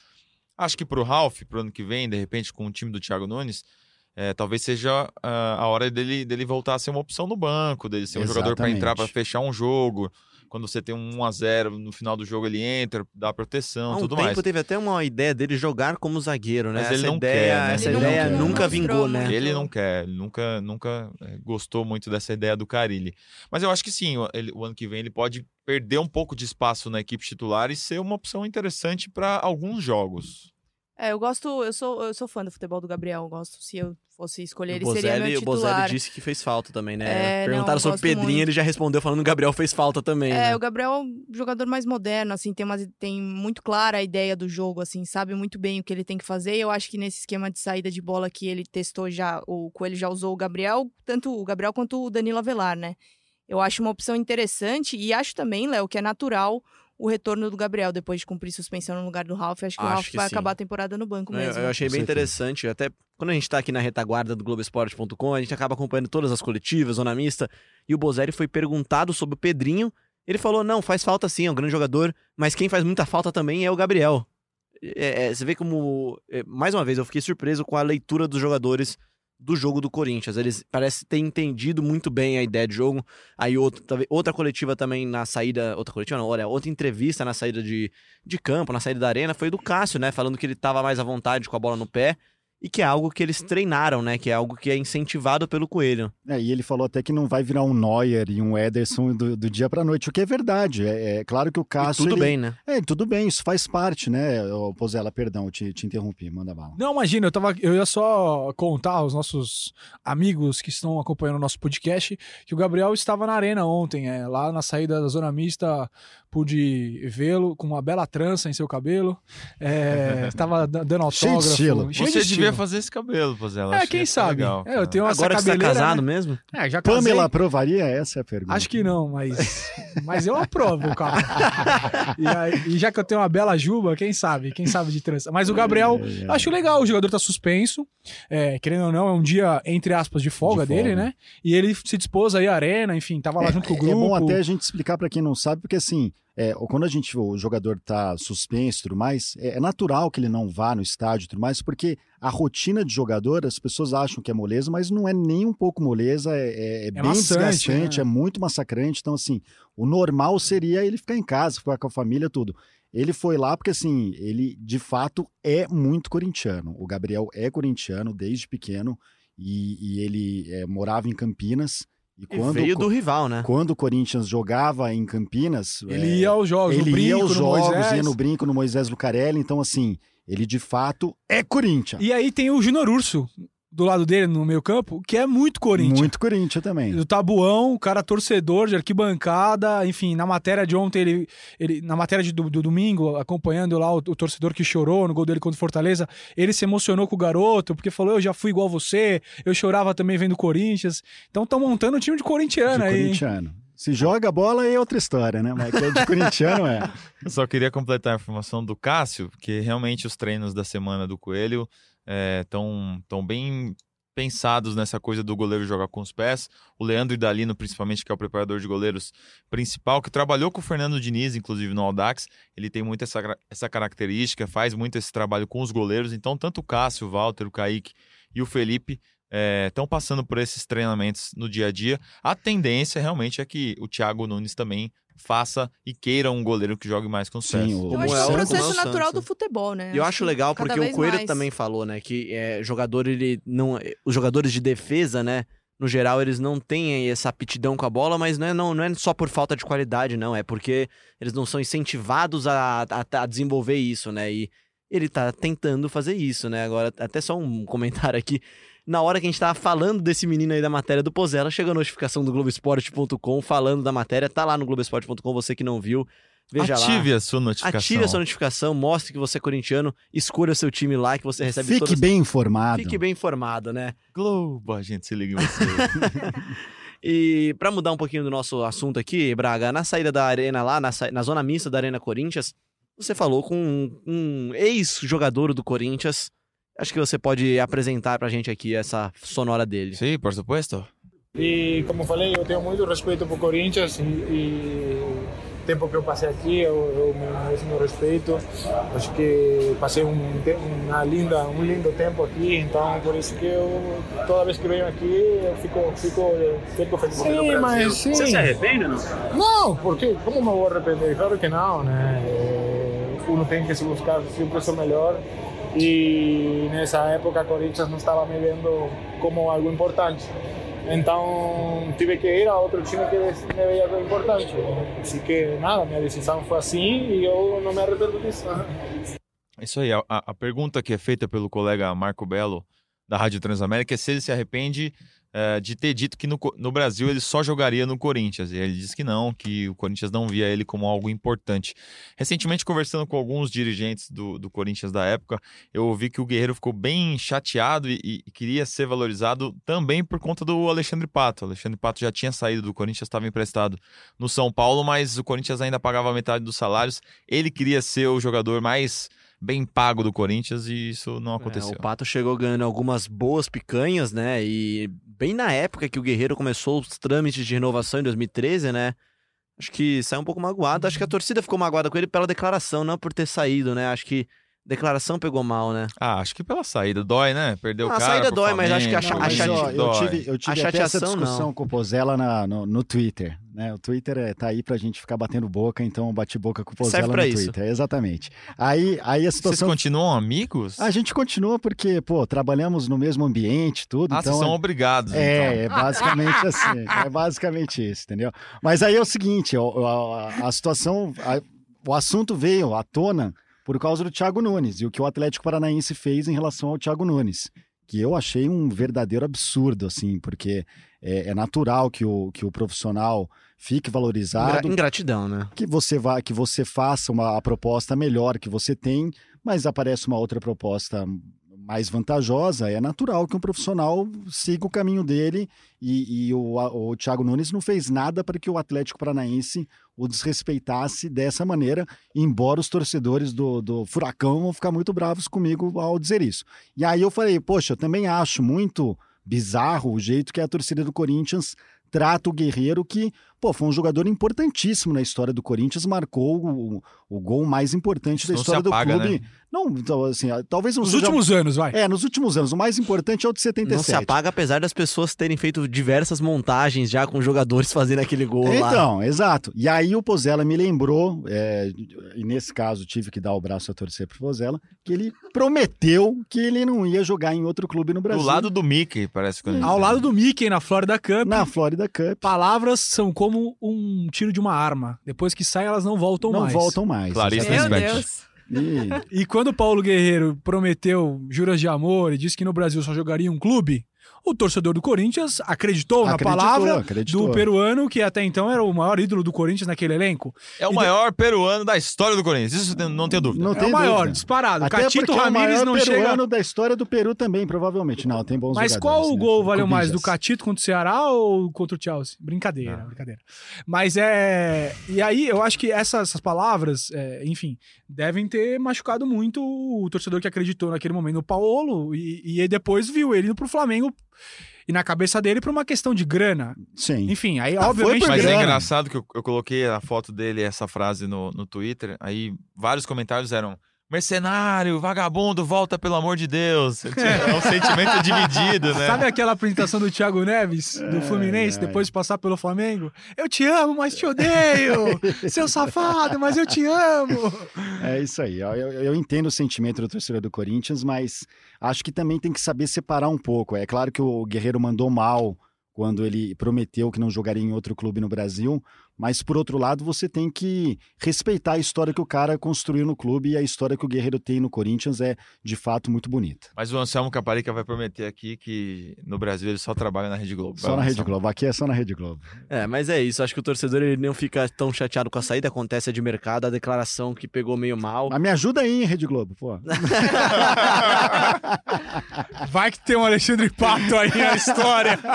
Acho que pro Ralf, pro ano que vem, de repente, com o time do Thiago Nunes, é, talvez seja ah, a hora dele, dele voltar a ser uma opção no banco, dele ser um jogador para entrar para
Exatamente.
fechar um jogo. Quando você tem um 1 a 0 no final do jogo ele entra, dá proteção,
Há um
tudo
tempo
mais.
teve até uma ideia dele jogar como zagueiro, né?
Mas
essa
ele não
ideia,
quer, né?
essa
Ele não
ideia
quer.
nunca vingou, né?
Ele não quer, ele nunca, nunca eh, gostou muito dessa ideia do Carilli. Mas eu acho que sim, ele- o ano que vem ele pode perder um pouco de espaço na equipe titular e ser uma opção interessante para alguns jogos.
É, eu gosto, eu sou, eu sou fã do futebol do Gabriel, eu gosto, se eu fosse escolher, ele
o
seria
Bozelli,
meu
o Bozelli
titular.
disse que fez falta também, né?
É, não,
Perguntaram
eu
sobre Pedrinho,
muito.
ele já respondeu falando que o Gabriel fez falta também,
É,
né?
o Gabriel é um jogador mais moderno, assim, tem, umas, tem muito clara a ideia do jogo, assim, sabe muito bem o que ele tem que fazer. E eu acho que nesse esquema de saída de bola que ele testou já, o Coelho já usou o Gabriel, tanto o Gabriel quanto o Danilo Avelar, né? Eu acho uma opção interessante e acho também, Léo, que é natural o retorno do Gabriel depois de cumprir suspensão no lugar do Ralf. Acho que o
Acho
Ralf
que
vai
sim.
acabar a temporada no banco
Não, eu-
mesmo.
Eu achei
Com
bem interessante, até quando a gente tá aqui na retaguarda do Globoesporte.com, a gente acaba acompanhando todas as coletivas, zona mista, e o Bozelli foi perguntado sobre o Pedrinho, ele falou, não, faz falta sim, é um grande jogador, mas quem faz muita falta também é o Gabriel. É, é, você vê como, é, mais uma vez, eu fiquei surpreso com a leitura dos jogadores do jogo do Corinthians. Eles parecem ter entendido muito bem a ideia de jogo. Aí outra, outra coletiva também na saída. Outra coletiva não, olha, outra entrevista na saída de, de campo, na saída da arena, foi do Cássio, né? Falando que ele tava mais à vontade com a bola no pé. E que é algo que eles treinaram, né? Que é algo que é incentivado pelo Coelho.
É, e ele falou até que não vai virar um Neuer e um Ederson do, do dia para noite, o que é verdade. É, é claro que o
E
Cássio.
tudo
ele-
bem, né?
É, tudo bem, isso faz parte, né? Ô, Pozella, perdão, eu te, te interrompi, manda bala.
Não, imagina, eu, tava, eu ia só contar aos nossos amigos que estão acompanhando o nosso podcast que o Gabriel estava na arena ontem, é, lá na saída da zona mista, pude vê-lo com uma bela trança em seu cabelo, é, estava da- dando
Cheio de
autógrafo.
estilo.
cheio de
Você
estilo.
devia fazer esse cabelo, Pozella.
É, quem sabe?
legal,
É, eu tenho essa
Agora que você tá
cabeleira,
casado
né?
mesmo?
É, já casei.
Pamela aprovaria? Essa é a pergunta.
Acho que não, mas, mas eu aprovo, cara. e, aí- e já que eu tenho uma bela juba, quem sabe? Quem sabe de trança. Mas o Gabriel,
É, é.
acho legal, o jogador tá suspenso. É, querendo ou não, é um dia, entre aspas, de folga,
De folga.
dele, né? E ele se dispôs aí à arena, enfim, tava lá junto com o
É
grupo.
bom até a gente explicar para quem não sabe, porque assim, é, quando a gente, o jogador tá suspenso e tudo mais, é, é natural que ele não vá no estádio e tudo mais, porque a rotina de jogador, as pessoas acham que é moleza, mas não é nem um pouco moleza, é, é, é bem
maçante,
desgastante,
né?
é muito massacrante. Então, assim, o normal seria ele ficar em casa, ficar com a família, tudo. Ele foi lá porque, assim, ele de fato é muito corintiano. O Gabriel é corintiano desde pequeno e, e ele é, morava em Campinas. E
E
quando,
veio
o-
do rival, né?
quando o Corinthians jogava em Campinas,
Ele
é,
ia aos jogos,
ele
no brinco,
ia aos
no
jogos,
Moisés.
ia no brinco no Moisés Lucarelli. Então, assim, ele de fato é Corinthians.
E aí tem o Júnior Urso do lado dele, no meio campo, que é muito Corinthians.
Muito Corinthians também.
Do Tabuão, o cara torcedor de arquibancada, enfim, na matéria de ontem, ele, ele na matéria de, do, do domingo, acompanhando lá o, o torcedor que chorou no gol dele contra o Fortaleza, ele se emocionou com o garoto, porque falou: Eu já fui igual você, eu chorava também vendo o Corinthians. Então estão montando um time de corintiano
de
aí. hein?
corintiano. Se joga bola é outra história, né? Mas é de corintiano é.
Eu só queria completar a informação do Cássio, porque realmente os treinos da semana do Coelho estão tão bem pensados nessa coisa do goleiro jogar com os pés. O Leandro Idalino, principalmente, que é o preparador de goleiros principal, que trabalhou com o Fernando Diniz, inclusive no Audax, ele tem muito essa, essa característica, faz muito esse trabalho com os goleiros. Então, tanto o Cássio, o Walter, o Kaique e o Felipe estão passando por esses treinamentos no dia a dia. A tendência realmente é que o Thiago Nunes também faça e queira um goleiro que jogue mais com pés.
Sim, o,
Eu acho
é
que é
o-
um
como é
processo
o
natural
Santos,
do futebol, né?
E eu acho
que
legal porque o Coelho
mais.
também falou, né, que é, jogador ele não, os jogadores de defesa, né, no geral eles não têm essa aptidão com a bola, mas não é, não, não é só por falta de qualidade, não, é porque eles não são incentivados a, a, a desenvolver isso, né? E ele tá tentando fazer isso, né? Agora, até só um comentário aqui. Na hora que a gente tava falando desse menino aí da matéria do Pozella, chegou a notificação do Globoesporte.com falando da matéria, tá lá no Globoesporte.com, você que não viu, veja lá.
Ative a sua notificação.
Ative a sua notificação, mostre que você é corintiano, escolha seu time lá que você recebe
Fique
todas...
bem informado.
Fique bem informado, né?
Globo, a gente se liga em você.
E pra mudar um pouquinho do nosso assunto aqui, Braga, na saída da arena lá, na, sa- na zona mista da Arena Corinthians, você falou com um, um ex-jogador do Corinthians. Acho que você pode apresentar pra gente aqui essa sonora dele.
Sim, por supuesto.
E como falei, eu tenho muito respeito por Corinthians e, e o tempo que eu passei aqui, eu, eu mereço meu respeito. Acho que passei um, uma linda, um lindo tempo aqui, então por isso que eu toda vez que venho aqui eu fico, fico, fico feliz. Sim, mas sim.
Você se arrepende ou não?
Não, porque como me vou arrepender? Claro que não, né? É, Uno tem que se buscar sempre o melhor e nessa época Corinthians não estava me vendo como algo importante. Então tive que ir a outro time que me veia como importante. Assim que nada, minha decisão foi assim e eu não me arrependo disso.
Isso aí, a, a- pergunta que é feita pelo colega Marco Belo, da Rádio Transamérica, é se ele se arrepende eh, de ter dito que no, no Brasil ele só jogaria no Corinthians. E ele disse que não, que o Corinthians não via ele como algo importante. Recentemente, conversando com alguns dirigentes do, do Corinthians da época, eu ouvi que o Guerreiro ficou bem chateado e, e queria ser valorizado também por conta do Alexandre Pato. O Alexandre Pato já tinha saído do Corinthians, estava emprestado no São Paulo, mas o Corinthians ainda pagava metade dos salários. Ele queria ser o jogador mais bem pago do Corinthians e isso não aconteceu.
É, o Pato chegou ganhando algumas boas picanhas, né? E bem na época que o Guerreiro começou os trâmites de renovação em 2013, né? Acho que saiu um pouco magoado. Acho que a torcida ficou magoada com ele pela declaração, não por ter saído, né? Acho que declaração pegou mal, né?
Ah, acho que pela saída. Dói, né? Perdeu o
Ah, a
cara.
saída dói, mas acho que a
Flamengo,
cha- a
Mas, ó, eu tive, eu tive até essa
chateação,
discussão
não.
com o Pozella na- no, no Twitter. Né? O Twitter é, tá aí pra gente ficar batendo boca, então eu bati boca com o Pozella no
isso.
Twitter. Exatamente. Aí, aí a
Vocês
situação.
continuam amigos?
A gente continua porque, pô, trabalhamos no mesmo ambiente, tudo.
Ah,
então
vocês são obrigados, então.
É, é basicamente assim. É basicamente isso, entendeu? Mas aí é o seguinte: a, a situação. a- o assunto veio à tona por causa do Thiago Nunes e o que o Atlético Paranaense fez em relação ao Thiago Nunes. Que eu achei um verdadeiro absurdo, assim, porque é, é natural que o, que o profissional fique valorizado,
ingratidão, né?
que você vá, que você faça uma a proposta melhor que você tem, mas aparece uma outra proposta mais vantajosa, é natural que um profissional siga o caminho dele e, e o, o Thiago Nunes não fez nada para que o Atlético Paranaense o desrespeitasse dessa maneira, embora os torcedores do, do Furacão vão ficar muito bravos comigo ao dizer isso. E aí eu falei, poxa, eu também acho muito bizarro o jeito que a torcida do Corinthians trata o Guerreiro, que pô, foi um jogador importantíssimo na história do Corinthians, marcou o, o gol mais importante
Isso
da
não
história
se apaga,
do clube.
né?
Não, então, assim, talvez não
Nos
seja...
últimos anos, vai.
É, nos últimos anos. O mais importante é o de 77.
Não se apaga, apesar das pessoas terem feito diversas montagens já com jogadores fazendo aquele gol lá.
Então, exato. E aí o Pozella me lembrou, é, e nesse caso tive que dar o braço a torcer pro Pozella, que ele prometeu que ele não ia jogar em outro clube no Brasil.
Do lado do Mickey, parece que
Ao lado do Mickey na Florida Cup.
Na Florida Cup.
Palavras são como um tiro de uma arma. Depois que saem, elas não voltam
não
mais.
voltam mais.
Clarice
Meu. Deus.
E-
E quando o Paulo Guerreiro prometeu juras de amor e disse que no Brasil só jogaria um clube, o torcedor do Corinthians acreditou, na
Acreditou,
palavra
acreditou.
do peruano, que até então era o maior ídolo do Corinthians naquele elenco.
É o
E de-
maior peruano da história do Corinthians. Isso não tenho dúvida.
Não
É
tem
o maior,
dúvida.
disparado.
Até
Catito
porque é o
Ramírez
maior
não
peruano
chega.
da história do Peru também, provavelmente. Não, tem bons
Mas qual o
né?
gol valeu mais, do. Catito contra o Ceará ou contra o Chelsea? Brincadeira,
Não.
brincadeira. Mas é. E aí, eu acho que essas, essas palavras, é, enfim, devem ter machucado muito o torcedor que acreditou naquele momento no Paulo e, e depois viu ele indo pro Flamengo e na cabeça dele por uma questão de grana.
Sim.
Enfim, aí,
Ah, foi
obviamente.
Mas é
grana.
engraçado que eu, eu coloquei a foto dele, essa frase no, no Twitter, aí vários comentários eram mercenário, vagabundo, volta pelo amor de Deus. É um sentimento dividido, né?
Sabe aquela apresentação do Thiago Neves, do Fluminense, depois de passar pelo Flamengo? Eu te amo, mas te odeio! Seu safado, mas eu te amo!
É isso aí. Eu, eu- eu entendo o sentimento do torcedor do Corinthians, mas acho que também tem que saber separar um pouco. É claro que o Guerreiro mandou mal quando ele prometeu que não jogaria em outro clube no Brasil, mas por outro lado você tem que respeitar a história que o cara construiu no clube e a história que o Guerreiro tem no Corinthians é de fato muito bonita.
Mas o Anselmo Caparica vai prometer aqui que no Brasil ele só trabalha na Rede Globo.
Só na Rede Globo. Aqui é só na Rede Globo.
É, mas é isso. Acho que o torcedor ele não fica tão chateado com a saída. Acontece a de mercado, a declaração que pegou meio mal.
Mas me ajuda aí, hein, Rede Globo, pô.
Vai que tem um Alexandre Pato aí na história.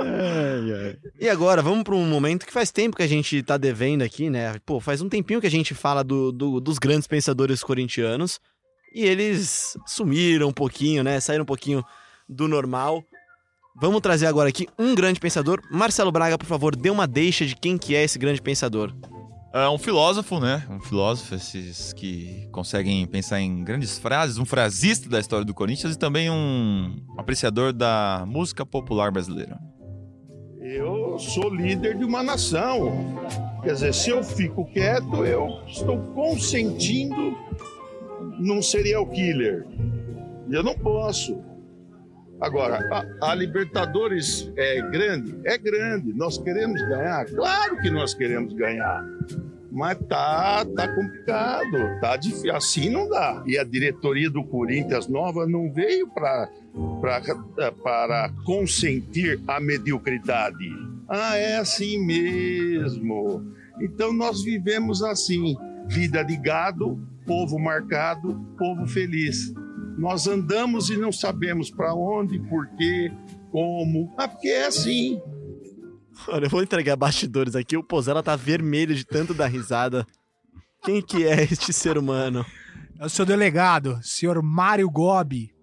Ai, ai.
E agora, vamos para um momento que faz tempo que a gente tá devendo aqui, né? Pô, faz um tempinho que a gente fala do, do- dos grandes pensadores corintianos e eles sumiram um pouquinho, né? Saíram um pouquinho do normal. Vamos trazer agora aqui um grande pensador. Marcelo Braga, por favor, dê uma deixa de quem que é esse grande pensador.
É um filósofo, né? Um filósofo, esses que conseguem pensar em grandes frases, um frasista da história do Corinthians e também um apreciador da música popular brasileira.
Eu sou líder de uma nação. Quer dizer, se eu fico quieto, eu estou consentindo num serial killer. Eu não posso. Agora, a, a Libertadores é grande? É grande. Nós queremos ganhar? Claro que nós queremos ganhar. Mas tá, tá complicado, tá difícil. Assim não dá. E a diretoria do Corinthians nova não veio para para consentir a mediocridade. Ah, é assim mesmo. Então nós vivemos assim: vida de gado, povo marcado, povo feliz. Nós andamos e não sabemos para onde, por quê, como. Ah, porque é assim.
Olha, eu vou entregar bastidores aqui. O Pozella tá vermelho de tanto dar risada. Quem que é este ser humano?
É o seu delegado, senhor Mário Gobi.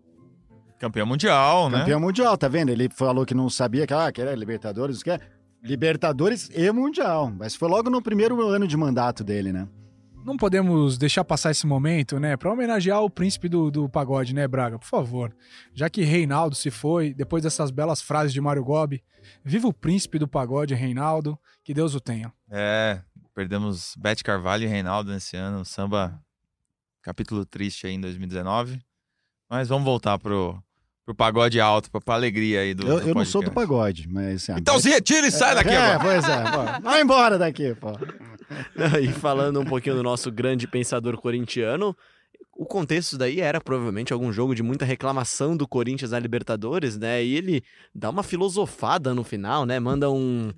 Campeão mundial, né?
Campeão mundial, tá vendo? Ele falou que não sabia que, ah, que era Libertadores, que é Libertadores e Mundial. Mas foi logo no primeiro ano de mandato dele, né?
Não podemos deixar passar esse momento, né? Pra homenagear o príncipe do, do pagode, né, Braga? Por favor. Já que Reinaldo se foi, depois dessas belas frases de Mário Gobi, viva o príncipe do pagode, Reinaldo, que Deus o tenha.
É, perdemos Bete Carvalho e Reinaldo nesse ano, samba capítulo triste aí em 2019. Mas vamos voltar pro, pro pagode alto, pra, pra alegria aí do
Eu,
do
eu não sou do pagode, mas... Assim,
Então se retira e sai daqui
é,
agora.
pois é. Pô. Vai embora daqui, pô.
e falando um pouquinho do nosso grande pensador corintiano, o contexto daí era provavelmente algum jogo de muita reclamação do Corinthians na Libertadores, né? E ele dá uma filosofada no final, né? Manda um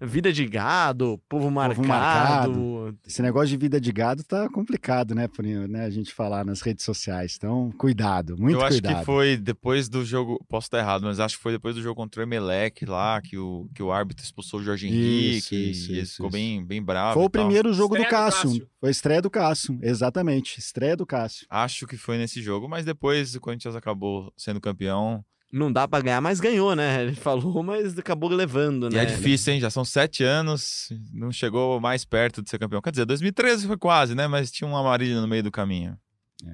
vida de gado, povo marcado.
marcado. Esse negócio de vida de gado tá complicado, né, por né, a gente falar nas redes sociais. Então, cuidado, muito
eu acho
cuidado.
que foi depois do jogo, posso estar errado, mas acho que foi depois do jogo contra o Emelec lá, que o, que o árbitro expulsou o Jorge
Isso,
Henrique,
isso,
e ele
isso,
ficou
isso.
bem, bem bravo.
Foi o
tal.
primeiro jogo do
Estreia do
Cássio.
Cássio.
Foi a estreia do Cássio, exatamente. Estreia do Cássio.
Acho que foi nesse jogo, mas depois o Corinthians acabou sendo campeão
não dá pra ganhar, mas ganhou, né? Ele falou, mas acabou levando,
E
né?
é difícil, hein? Já são sete anos, não chegou mais perto de ser campeão. Quer dizer, 2013 foi quase, né? Mas tinha uma amarilha no meio do caminho.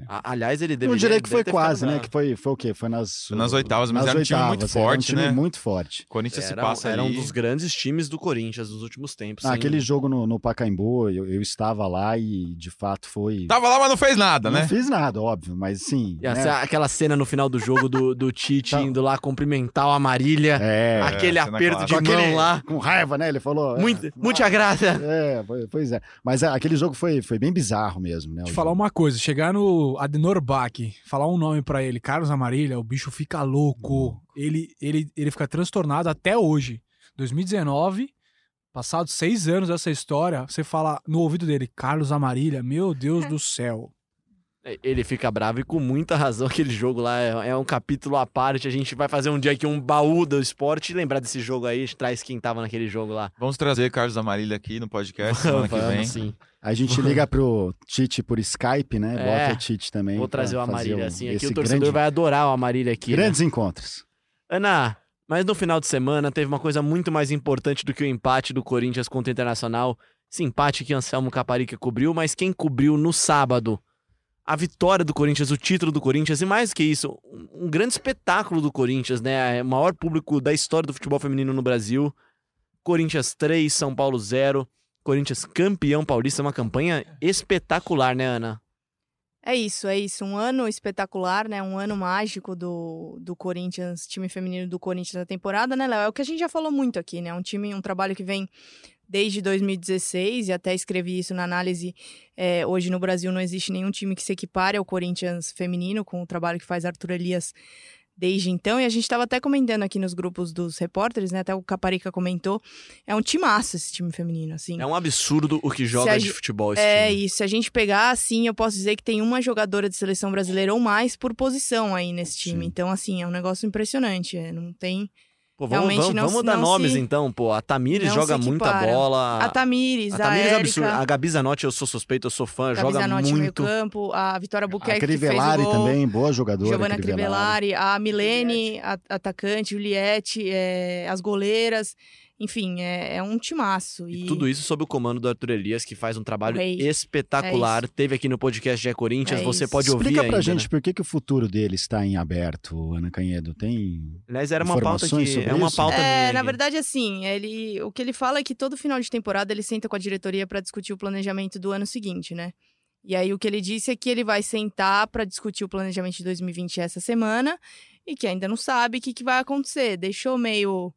A- Aliás, ele
Eu
deveria...
diria que foi quase, né? Que foi, foi o quê? Foi nas...
Foi nas oitavas, mas
nas
era um time muito
era um
forte,
time
né?
muito forte.
Corinthians se
Era,
passa
era um dos grandes times do Corinthians nos últimos tempos.
Ah,
sem-
aquele jogo no, no Pacaembu, eu, eu estava lá e de fato foi...
Tava lá, mas não fez nada,
não
né?
fiz nada, óbvio, mas sim.
E essa-
né?
Aquela cena no final do jogo do, do Tite
Tá.
indo lá cumprimentar o Amarília.
É,
aquele
cena
aperto de
clássica.
mão
aquele-
lá.
com raiva, né? Ele falou.
Muito,
é,
muita graça.
É, pois é. Mas é, aquele jogo foi, foi bem bizarro mesmo, né?
Eu falar uma coisa, chegar no Adenor Bach, falar um nome pra ele, Carlos Amarília, o bicho fica louco. Ele, ele, ele fica transtornado até hoje. 2019, passados seis anos dessa história, você fala no ouvido dele, Carlos Amarília, meu Deus do céu.
Ele fica bravo e com muita razão. Aquele jogo lá é, é um capítulo à parte. A gente vai fazer um dia aqui um baú do esporte e lembrar desse jogo aí. A gente traz quem tava naquele jogo lá.
Vamos trazer Carlos Amarília aqui no podcast semana que vem.
Sim.
A gente liga pro Tite por Skype, né?
É.
Bota o Tite também.
Vou trazer o Amarília assim. Aqui
esse
o torcedor
grande-
vai adorar o Amarília aqui. né?
Grandes encontros.
Ana, mas no final de semana teve uma coisa muito mais importante do que o empate do Corinthians contra o Internacional. Esse empate que Anselmo Caparica cobriu, mas quem cobriu no sábado? A vitória do Corinthians, o título do Corinthians e mais que isso, um grande espetáculo do Corinthians, né? É O maior público da história do futebol feminino no Brasil. Corinthians 3, São Paulo 0. Corinthians campeão paulista, uma campanha espetacular, né, Ana?
É isso, é isso. Um ano espetacular, né? Um ano mágico do, do Corinthians, time feminino do Corinthians na temporada, né, Léo? É o que a gente já falou muito aqui, né? Um time, um trabalho que vem desde 2016 e até escrevi isso na análise. é, hoje no Brasil não existe nenhum time que se equipare ao Corinthians feminino com o trabalho que faz Arthur Elias desde então. E a gente estava até comentando aqui nos grupos dos repórteres, né? Até o Caparica comentou. É um timaço esse time feminino, assim.
É um absurdo o que joga de futebol esse
É,
time.
e se a gente pegar, assim, eu posso dizer que tem uma jogadora de seleção brasileira ou mais por posição aí nesse time.
Sim.
Então, assim, é um negócio impressionante. é, Não tem.
Pô, vamos,
realmente
vamos,
não
vamos dar
não
nomes
se-
então, pô. A Tamires joga muita bola.
A Tamires,
A
a,
Tamires é
Érica,
absurda. A Gabi Zanotti, eu sou suspeito, eu sou fã,
a
joga
Zanotti no
muito.
campo, a Vitória
A
Buquerque que fez o
Crivellari
gol.
também, boa jogadora.
Giovanna
Crivellari.
Crivellari, a Milene, a- atacante, Juliette, é, as goleiras. Enfim, é, é um timaço.
E
E,
tudo isso sob o comando do Arthur Elias, que faz um trabalho
rei.
espetacular.
É
Teve aqui no podcast Gé Corinthians,
É
você
isso.
pode ouvir
Explica pra
ainda,
gente
né?
por que, que o futuro dele está em aberto, Ana Canhedo. Tem.
Aliás, era uma pauta
Informações
que...
sobre
É uma
isso?
pauta minha
É, na
aqui.
verdade, assim, ele, o que ele fala é que todo final de temporada ele senta com a diretoria para discutir o planejamento do ano seguinte, né? E aí o que ele disse é que ele vai sentar para discutir o planejamento de 2020 essa semana e que ainda não sabe o que, que vai acontecer. Deixou meio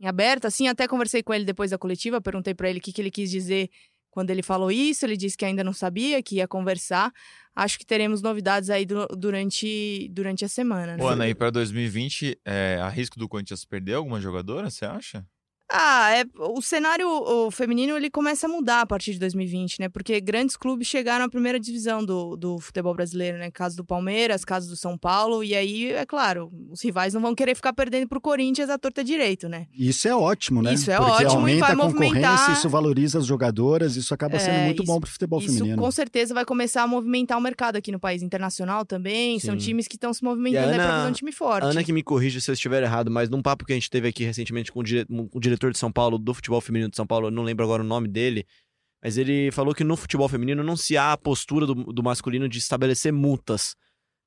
em aberto, assim, até conversei com ele depois da coletiva, perguntei para ele o que, que ele quis dizer quando ele falou isso, ele disse que ainda não sabia, que ia conversar. Acho que teremos novidades aí du- durante, durante a semana, né?
Ô, Ana, e pra 2020, é, há risco do Corinthians perder alguma jogadora, você acha?
Ah, é, o cenário o feminino ele começa a mudar a partir de 2020, né? Porque grandes clubes chegaram à primeira divisão do, do futebol brasileiro, né? Caso do Palmeiras, caso do São Paulo. E aí, é claro, os rivais não vão querer ficar perdendo pro Corinthians à torta direito, né?
Isso é ótimo, né?
Isso é
Porque
ótimo e
aumenta
vai
a concorrência,
movimentar-
isso valoriza as jogadoras, isso acaba sendo
É,
muito
isso-
bom pro futebol
Isso
feminino.
com certeza vai começar a movimentar o mercado aqui no país internacional também. São
Sim.
times que estão se movimentando aí pra
Ana-
fazer um time forte.
Ana que me corrija se eu estiver errado, mas num papo que a gente teve aqui recentemente com o, dire- com o diretor de São Paulo, do futebol feminino de São Paulo, eu não lembro agora o nome dele, mas ele falou que no futebol feminino não se há a postura do, do masculino de estabelecer multas.